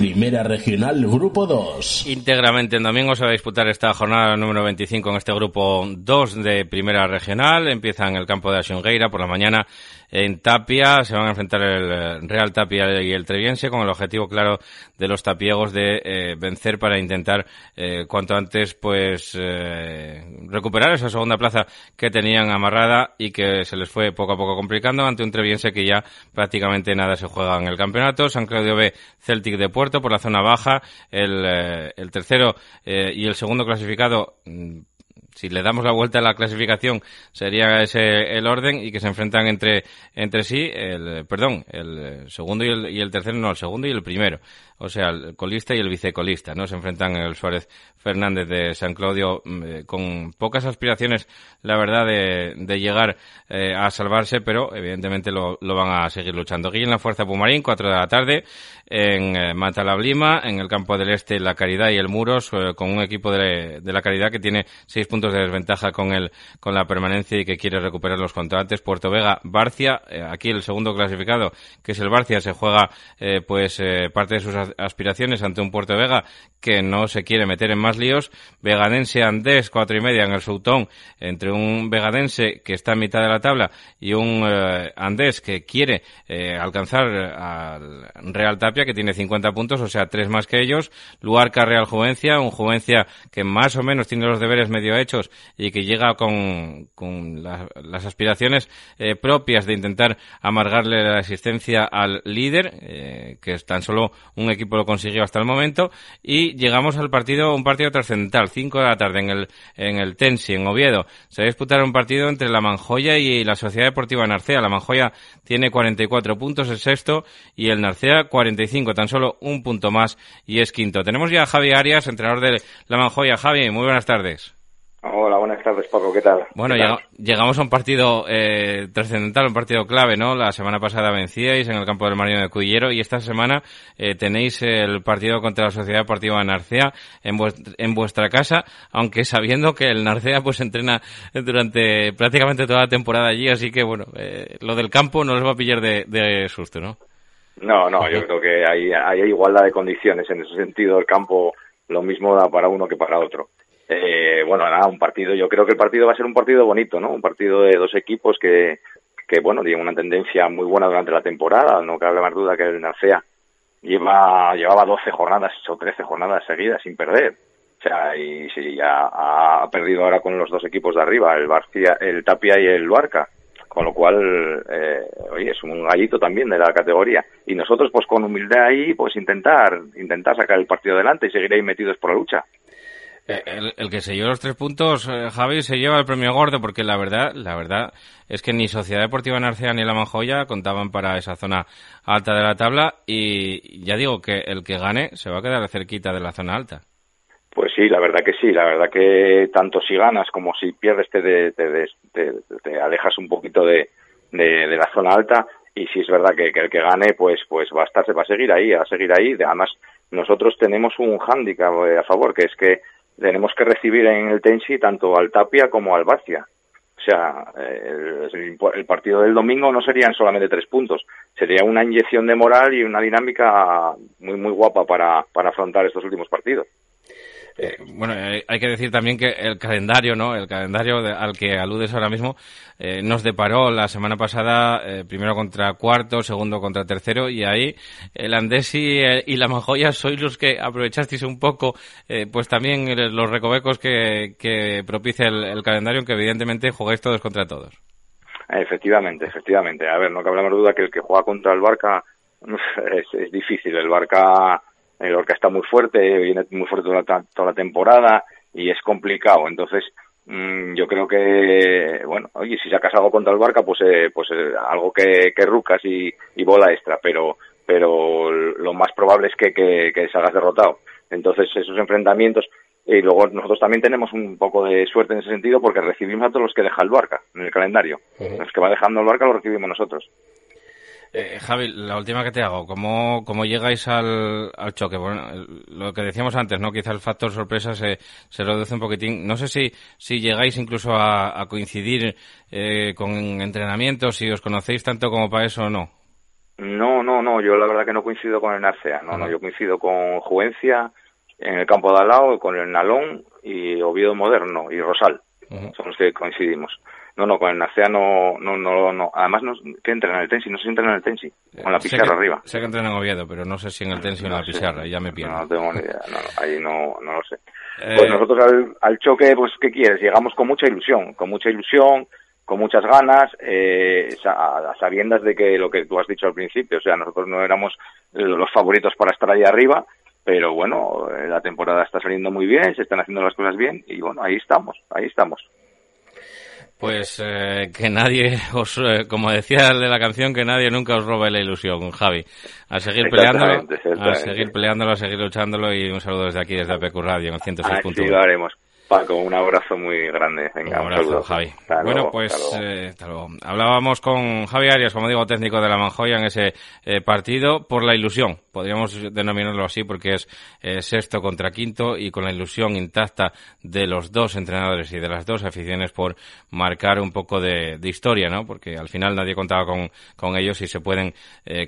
Primera Regional Grupo 2. Íntegramente en domingo se va a disputar esta jornada número 25 en este grupo 2 de Primera Regional. Empieza en el campo de Asungueira por la mañana en Tapia. Se van a enfrentar el Real Tapia y el Treviense con el objetivo claro de los tapiegos de eh, vencer para intentar eh, cuanto antes pues eh, recuperar esa segunda plaza que tenían amarrada y que se les fue poco a poco complicando ante un Treviense que ya prácticamente nada se juega en el campeonato. San Claudio B, Celtic de Puerto por la zona baja. El, el tercero y el segundo clasificado mm, si le damos la vuelta a la clasificación sería ese el orden y que se enfrentan entre entre sí el perdón el segundo y el, y el tercero no el segundo y el primero o sea, el colista y el vicecolista, ¿no? Se enfrentan el Suárez Fernández de San Claudio mm, eh, con pocas aspiraciones, la verdad, de, de llegar eh, a salvarse, pero evidentemente lo, van a seguir luchando. Aquí en la Fuerza Pumarín, 4 de la tarde, en eh, Matalablima, en el campo del Este, La Caridad y el Muros, con un equipo de, de, La Caridad que tiene seis puntos de desventaja con el, con la permanencia y que quiere recuperar los contratos. Puerto Vega, Barcia, aquí el segundo clasificado, que es el Barcia, se juega, pues, parte de sus aspiraciones ante un Puerto Vega que no se quiere meter en más líos. Vegadense Andés, cuatro y media en el Soutón, entre un Vegadense que está en mitad de la tabla y un eh, Andés que quiere eh, alcanzar al Real Tapia, que tiene 50 puntos, o sea, tres más que ellos. Luarca Real Juvencia, un Juvencia que más o menos tiene los deberes medio hechos y que llega con, con las aspiraciones eh, propias de intentar amargarle la existencia al líder, que es tan solo un equipo lo consiguió hasta el momento y llegamos al partido, un partido trascendental, 5 de la tarde en el, en el Tensi, en Oviedo. Se va a disputar un partido entre la Manjoya y la Sociedad Deportiva Narcea. La Manjoya tiene 44 puntos, el sexto, y el Narcea 45, tan solo un punto más y es quinto. Tenemos ya a Javi Arias, entrenador de la Manjoya. Javi, muy buenas tardes. Hola, buenas tardes, Paco. ¿Qué tal? Bueno, llegamos a un partido eh, trascendental, un partido clave, ¿no? La semana pasada vencíais en el campo del Marino de Cudillero y esta semana eh, tenéis el partido contra la Sociedad Deportiva Narcea en, en vuestra casa, aunque sabiendo que el Narcea pues entrena durante prácticamente toda la temporada allí, así que bueno, eh, lo del campo no les va a pillar de, de susto, ¿no? No, no, yo creo que hay, hay igualdad de condiciones en ese sentido. El campo lo mismo da para uno que para otro. Eh, bueno, nada, un partido, yo creo que el partido va a ser un partido bonito, ¿no? Un partido de dos equipos que, que bueno, tienen una tendencia muy buena durante la temporada, no cabe más duda que el Narcea lleva, llevaba 12 jornadas o 13 jornadas seguidas sin perder. O sea, y sí, ya ha perdido ahora con los dos equipos de arriba, el Barcia, el Tapia y el Luarca. Con lo cual, eh, oye, es un gallito también de la categoría. Y nosotros, pues con humildad ahí, pues intentar, intentar sacar el partido adelante y seguir ahí metidos por la lucha. Eh, el, que se lleva los tres puntos, eh, Javi, se lleva el premio gordo porque la verdad, la verdad es que ni Sociedad Deportiva Narcea ni La Manjoya contaban para esa zona alta de la tabla y ya digo que el que gane se va a quedar cerquita de la zona alta. Pues sí, la verdad que sí, la verdad que tanto si ganas como si pierdes te, te, alejas un poquito de, de, la zona alta y si es verdad que, el que gane, pues, pues va a estar, va a seguir ahí, a seguir ahí. Además, nosotros tenemos un hándicap eh, a favor, que es que tenemos que recibir en el Tensi tanto al Tapia como al Barcia. O sea, eh, el, partido del domingo no serían solamente tres puntos, sería una inyección de moral y una dinámica muy, muy guapa para, para afrontar estos últimos partidos. Eh, bueno, eh, hay que decir también que el calendario, ¿no? El calendario al que aludes ahora mismo eh, nos deparó la semana pasada primero contra cuarto, segundo contra tercero y ahí el Andesi y la Majoya sois los que aprovechasteis un poco, pues también los recovecos que, que propicia el, calendario, que evidentemente jugáis todos contra todos. Efectivamente, efectivamente. A ver, no cabe la duda que el que juega contra el Barca es, es difícil. El Barca el Orca está muy fuerte, viene muy fuerte toda la, temporada y es complicado. Entonces, mm, yo creo que, bueno, oye, si sacas algo contra el Barca, pues, eh, pues eh, algo que, que rucas y, bola extra, pero, pero lo más probable es que, que, que salgas derrotado. Entonces, esos enfrentamientos, y luego nosotros también tenemos un poco de suerte en ese sentido porque recibimos a todos los que deja el Barca en el calendario. Los que va dejando el Barca los recibimos nosotros. Eh, Javi, la última que te hago, ¿cómo, cómo llegáis al, al choque? Bueno, lo que decíamos antes, ¿no? Quizá el factor sorpresa se, se reduce un poquitín. No sé si, si llegáis incluso a, coincidir eh, con entrenamientos, si os conocéis tanto como para eso o no. No, no, no, yo la verdad que no coincido con el Narcea, no, no, yo coincido con Juvencia en el campo de al lado, con el Nalón y Oviedo Moderno y Rosal, son los que coincidimos. No, no, con el Nacea no, no, no, no. Además, no, ¿qué entrena en el Tensi? No sé si en el Tensi, con la pizarra arriba. Sé que entrena en Oviedo, pero no sé si en el Tensi o en la pizarra, ya me pierdo. No, tengo ni idea, no, ahí no, no lo sé. Eh, pues nosotros al, al, choque, pues, ¿qué quieres? Llegamos con mucha ilusión, con mucha ilusión, con muchas ganas, eh, a, sabiendas de que lo que tú has dicho al principio, o sea, nosotros no éramos los favoritos para estar ahí arriba, pero bueno, eh, la temporada está saliendo muy bien, se están haciendo las cosas bien y bueno, ahí estamos, ahí estamos. Pues eh, que nadie os, eh, como decía el de la canción, que nadie nunca os robe la ilusión, Javi. A seguir peleándolo, a seguir peleándolo, a seguir luchándolo y un saludo desde aquí, desde APQ Radio en el 106.1. lo haremos. Paco, un abrazo muy grande. Venga, un, abrazo, Javi. bueno, pues eh, hablábamos con Javi Arias, como digo, técnico de la Manjoya en ese eh, partido por la ilusión. Podríamos denominarlo así porque es eh, sexto contra quinto y con la ilusión intacta de los dos entrenadores y de las dos aficiones por marcar un poco de, historia, ¿no? Porque al final nadie contaba con, con ellos y se pueden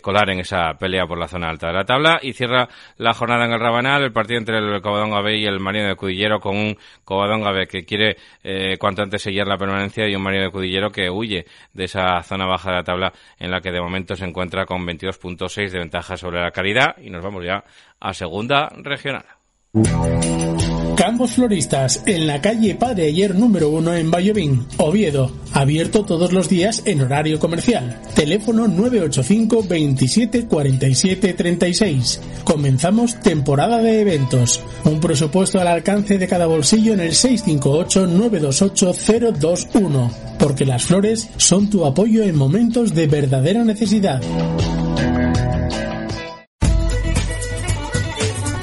colar en esa pelea por la zona alta de la tabla y cierra la jornada en el Rabanal el partido entre el Cobadón AB y el Marino de Cudillero con un Covadonga que quiere eh, cuanto antes seguir la permanencia y un Marino de Cudillero que huye de esa zona baja de la tabla en la que de momento se encuentra con 22.6 de ventaja sobre la calidad y nos vamos ya a segunda regional. Campos Floristas, en la calle Padre Ayer número 1 en Bayovín, Oviedo. Abierto todos los días en horario comercial. Teléfono 985 27 47 36. Comenzamos temporada de eventos. Un presupuesto al alcance de cada bolsillo en el 658 928 021. Porque las flores son tu apoyo en momentos de verdadera necesidad.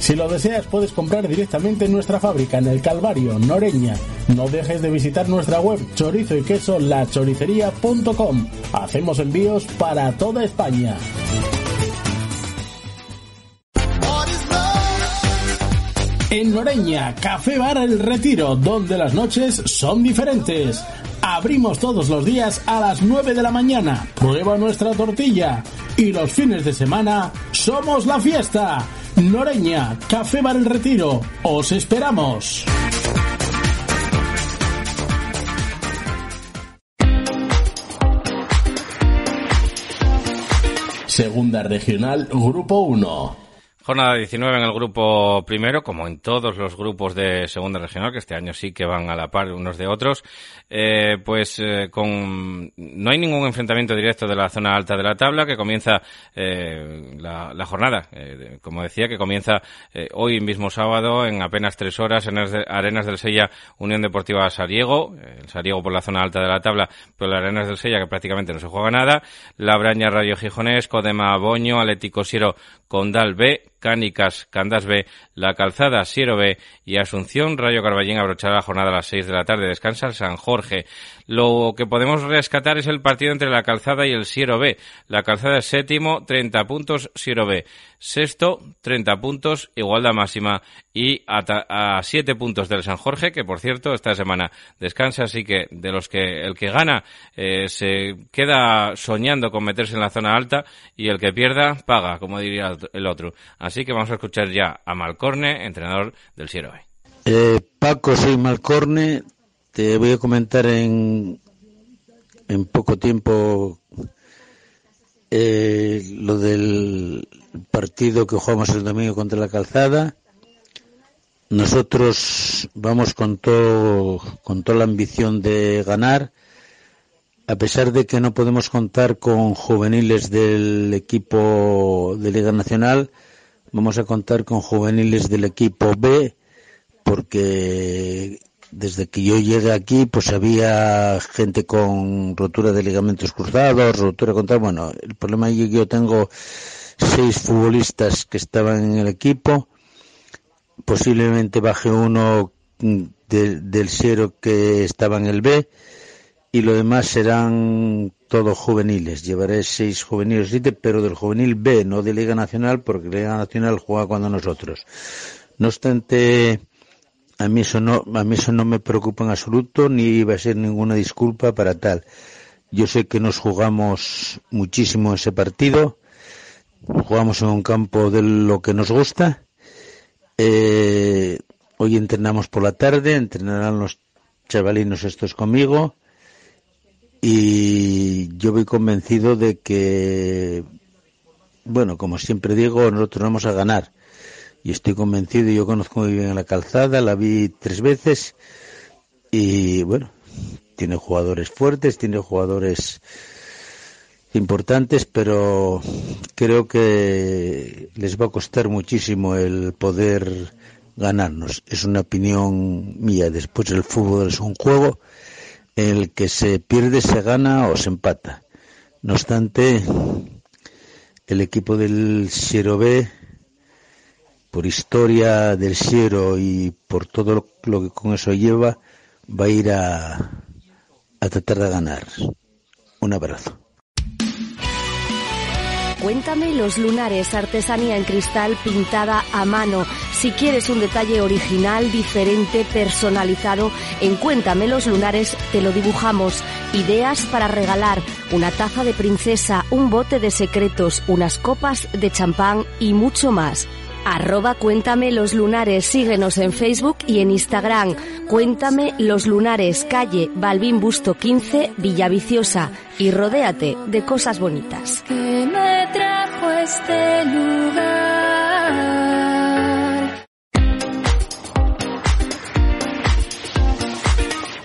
Si lo deseas, puedes comprar directamente en nuestra fábrica en el Calvario, Noreña. No dejes de visitar nuestra web chorizo y queso lachoricería.com. Hacemos envíos para toda España. En Noreña, Café Bar El Retiro, donde las noches son diferentes. Abrimos todos los días a las 9 de la mañana. Prueba nuestra tortilla. Y los fines de semana somos la fiesta. Noreña, Café Bar El Retiro. Os esperamos. Segunda Regional, Grupo 1. Jornada 19 en el grupo primero, como en todos los grupos de segunda regional, que este año sí que van a la par unos de otros. Eh, pues eh, con no hay ningún enfrentamiento directo de la zona alta de la tabla, que comienza eh, la, la, jornada, eh, como decía, que comienza eh, hoy mismo sábado en apenas tres horas en Arenas del Sella, Unión Deportiva Sariego, el Sariego por la zona alta de la tabla, pero las Arenas del Sella que prácticamente no se juega nada, La Braña Radio Gijonés, Codema Boño, Atlético Siero Condal B, Cánicas, Candas B, La Calzada, Siero B y Asunción, Rayo Carballín abrochará la jornada a las 6 de la tarde. Descansa el San Jorge. Lo que podemos rescatar es el partido entre La Calzada y el Siero B. La Calzada es séptimo, 30 puntos, Siero B. Sexto, 30 puntos, igualdad máxima y a 7 puntos del San Jorge, que por cierto esta semana descansa, así que de los que el que gana eh, se queda soñando con meterse en la zona alta y el que pierda paga, como diría el otro. Así que vamos a escuchar ya a Malcorne, entrenador del Siero B. Eh, Paco, soy Malcorne. Te voy a comentar en, en poco tiempo eh, lo del partido que jugamos el domingo contra la calzada. Nosotros vamos con todo, con toda la ambición de ganar, a pesar de que no podemos contar con juveniles del equipo de Liga Nacional, vamos a contar con juveniles del equipo B, porque desde que yo llegué aquí, pues había gente con rotura de ligamentos cruzados, rotura contra, bueno, el problema es que yo tengo seis futbolistas que estaban en el equipo, posiblemente baje uno del Siero que estaba en el B y lo demás serán todos juveniles. Llevaré seis juveniles, siete, pero del juvenil B, no de Liga Nacional, porque Liga Nacional juega cuando nosotros. No obstante, a mí eso no, a mí eso no me preocupa en absoluto, ni va a ser ninguna disculpa para tal. Yo sé que nos jugamos muchísimo ese partido, jugamos en un campo de lo que nos gusta. Eh, hoy entrenamos por la tarde, entrenarán los chavalinos estos conmigo y yo voy convencido de que, bueno, como siempre digo, nosotros vamos a ganar y estoy convencido, yo conozco muy bien la calzada, la vi tres veces y bueno, tiene jugadores fuertes, tiene jugadores importantes, pero creo que les va a costar muchísimo el poder ganarnos. Es una opinión mía. Después el fútbol es un juego en el que se pierde, se gana o se empata. No obstante, el equipo del Siero B, por historia del Siero y por todo lo que con eso lleva, va a ir a, a tratar de ganar. Un abrazo. Cuéntame los lunares, artesanía en cristal pintada a mano. Si quieres un detalle original, diferente, personalizado, en Cuéntame los lunares te lo dibujamos. Ideas para regalar, una taza de princesa, un bote de secretos, unas copas de champán y mucho más. Arroba Cuéntame los lunares, síguenos en Facebook y en Instagram. Cuéntame los lunares, calle Balbín Busto 15, Villaviciosa. Y rodéate de cosas bonitas. Que me trajo este lugar.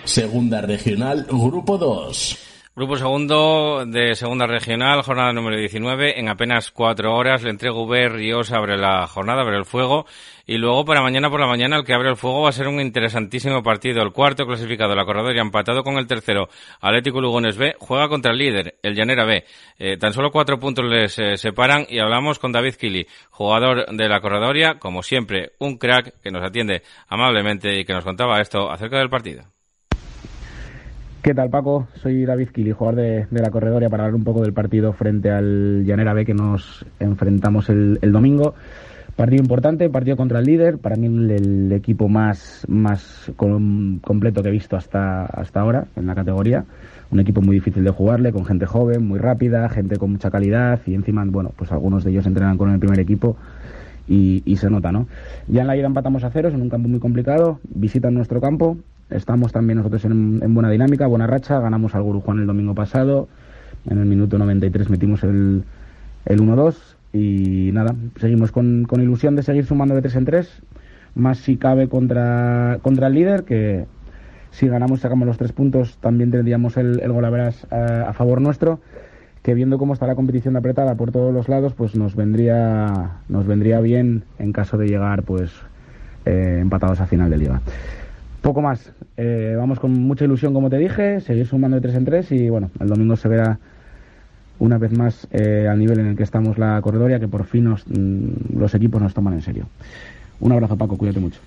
Segunda Regional, Grupo 2. Grupo segundo de segunda regional, jornada número 19. En apenas cuatro horas, le entrego V, Ríos abre la jornada, abre el fuego. Y luego para mañana por la mañana el que abre el fuego va a ser un interesantísimo partido. El cuarto clasificado, la corredora, empatado con el tercero, Atlético Lugones B, juega contra el líder, el Llanera B. Eh, tan solo cuatro puntos les eh, separan y hablamos con David Kili, jugador de la corredoria, como siempre, un crack que nos atiende amablemente y que nos contaba esto acerca del partido. ¿Qué tal, Paco? Soy David Kili, jugador de, la Corredoria, para hablar un poco del partido frente al Llanera B que nos enfrentamos el, domingo. Partido importante, partido contra el líder, para mí el, equipo más, más com, completo que he visto hasta, hasta ahora en la categoría. Un equipo muy difícil de jugarle, con gente joven, muy rápida, gente con mucha calidad y encima, bueno, pues algunos de ellos entrenan con el primer equipo y, y se nota, ¿no? Ya en la ida empatamos a ceros en un campo muy complicado, visitan nuestro campo, Estamos también nosotros en, en, buena dinámica, buena racha. Ganamos al Gurujuan el domingo pasado. En el minuto 93 metimos el, el 1-2 y nada, seguimos con, con ilusión de seguir sumando de tres en tres, más si cabe contra, contra el líder, que si ganamos y sacamos los tres puntos también tendríamos el, el gol a, a, a favor nuestro que viendo cómo está la competición apretada por todos los lados, pues nos vendría, nos vendría bien en caso de llegar pues eh, empatados a final de liga. Poco más. Eh, vamos con mucha ilusión, como te dije, seguir sumando de tres en tres y bueno, el domingo se verá una vez más eh, al nivel en el que estamos la corredoria, que por fin nos, mm, los equipos nos toman en serio. Un abrazo, Paco, cuídate mucho.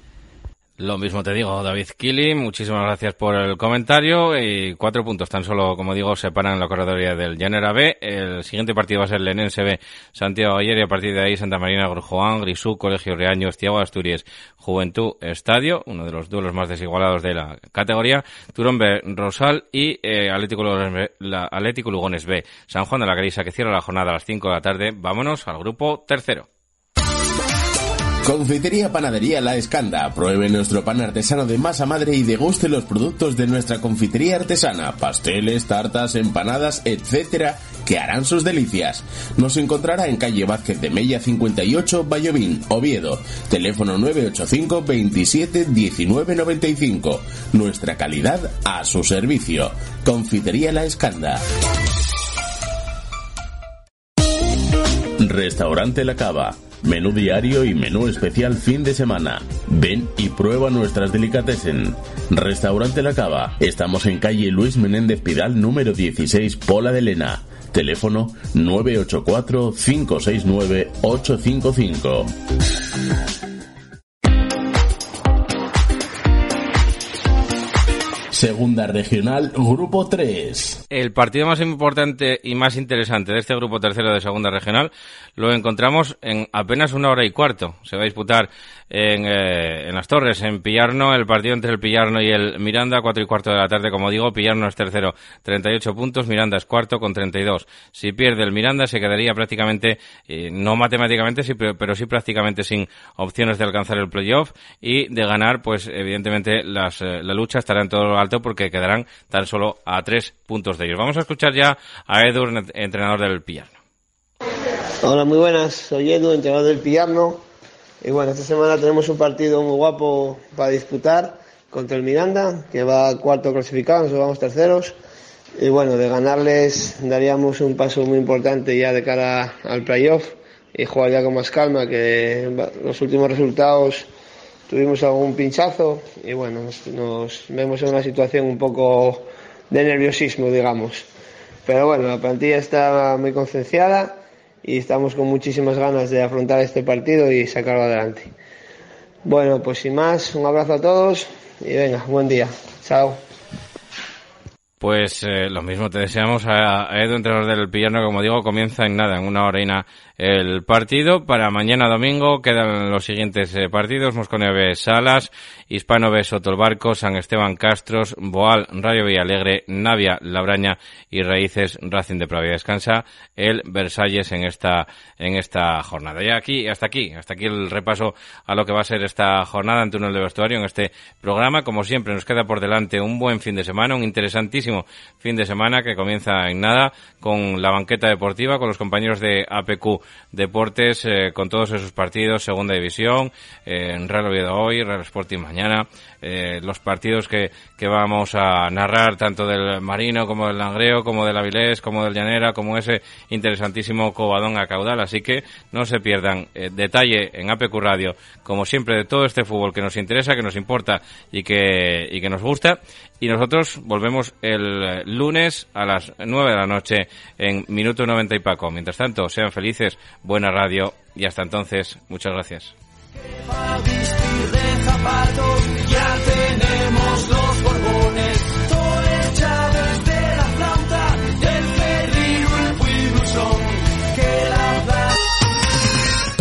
Lo mismo te digo, David Kili, muchísimas gracias por el comentario y cuatro puntos tan solo, como digo, separan la corredoria del Llanera B. El siguiente partido va a ser Lenense B, Santiago Ayer y a partir de ahí Santa Marina, Grujoán, Grisú, Colegio Reaño, Estiago Asturias, Juventud Estadio, uno de los duelos más desigualados de la categoría, Turón B, Rosal y eh, Atlético, Lugones B, la, Atlético Lugones B, San Juan de la Grisa que cierra la jornada a las 5 de la tarde. Vámonos al grupo tercero. Confitería Panadería La Escanda. Pruebe nuestro pan artesano de masa madre y deguste los productos de nuestra confitería artesana, pasteles, tartas, empanadas, etcétera, que harán sus delicias. Nos encontrará en calle Vázquez de Mella 58, Vallovín, Oviedo. Teléfono 985 27 19 95. Nuestra calidad a su servicio. Confitería La Escanda. Restaurante La Cava. Menú diario y menú especial fin de semana. Ven y prueba nuestras delicatessen. Restaurante La Cava. Estamos en calle Luis Menéndez Pidal número 16, Pola de Lena. Teléfono 984 569 855. Segunda Regional, Grupo 3. El partido más importante y más interesante de este grupo tercero de Segunda Regional lo encontramos en apenas una hora y cuarto. Se va a disputar en, eh, las Torres, en Pillarno, el partido entre el Pillarno y el Miranda, cuatro y cuarto de la tarde, como digo, Pillarno es tercero, 38 puntos, Miranda es cuarto con 32. Si pierde el Miranda se quedaría prácticamente, eh, no matemáticamente, sí, pero, pero, sí prácticamente sin opciones de alcanzar el playoff y de ganar, pues evidentemente eh, la lucha estará en todo lo alto porque quedarán tan solo a tres puntos de ellos. Vamos a escuchar ya a Edu, entrenador del Pillarno. Hola, muy buenas. Soy Edu, entrenador del Pillarno. Y bueno, esta semana tenemos un partido muy guapo para disputar contra el Miranda, que va cuarto clasificado, nosotros vamos terceros. Y bueno, de ganarles daríamos un paso muy importante ya de cara al playoff y jugar ya con más calma, que los últimos resultados tuvimos algún pinchazo y bueno, nos, vemos en una situación un poco de nerviosismo, digamos. Pero bueno, la plantilla está muy concienciada y estamos con muchísimas ganas de afrontar este partido y sacarlo adelante. Bueno, pues sin más, un abrazo a todos y venga, buen día. Chao. Pues eh, lo mismo te deseamos a, Edu, entrenador del Pillarno, como digo, comienza en nada, en una hora y nada el partido. Para mañana domingo quedan los siguientes eh, partidos. Mosconio B Salas, Hispano B Sotolbarco, San Esteban Castros, Boal, Rayo Villalegre, Navia, Labraña y Raíces Racing de Pravia. Descansa el Versalles en esta, en esta jornada. Y aquí, hasta aquí, hasta aquí el repaso a lo que va a ser esta jornada en túnel de vestuario en este programa. Como siempre, nos queda por delante un buen fin de semana, un interesantísimo fin de semana que comienza en nada con la banqueta deportiva, con los compañeros de APQ Deportes eh, con todos esos partidos, Segunda División, eh, Real Oviedo hoy, Real Sporting mañana, eh, los partidos que, que vamos a narrar tanto del Marino como del Langreo, como del Avilés, como del Llanera, como ese interesantísimo Cobadón a caudal. Así que no se pierdan detalle en APQ Radio, como siempre, de todo este fútbol que nos interesa, que nos importa y que, y que nos gusta. Y nosotros volvemos el lunes a las 9 de la noche en Minuto 90 y Paco. Mientras tanto, sean felices, buena radio y hasta entonces, muchas gracias.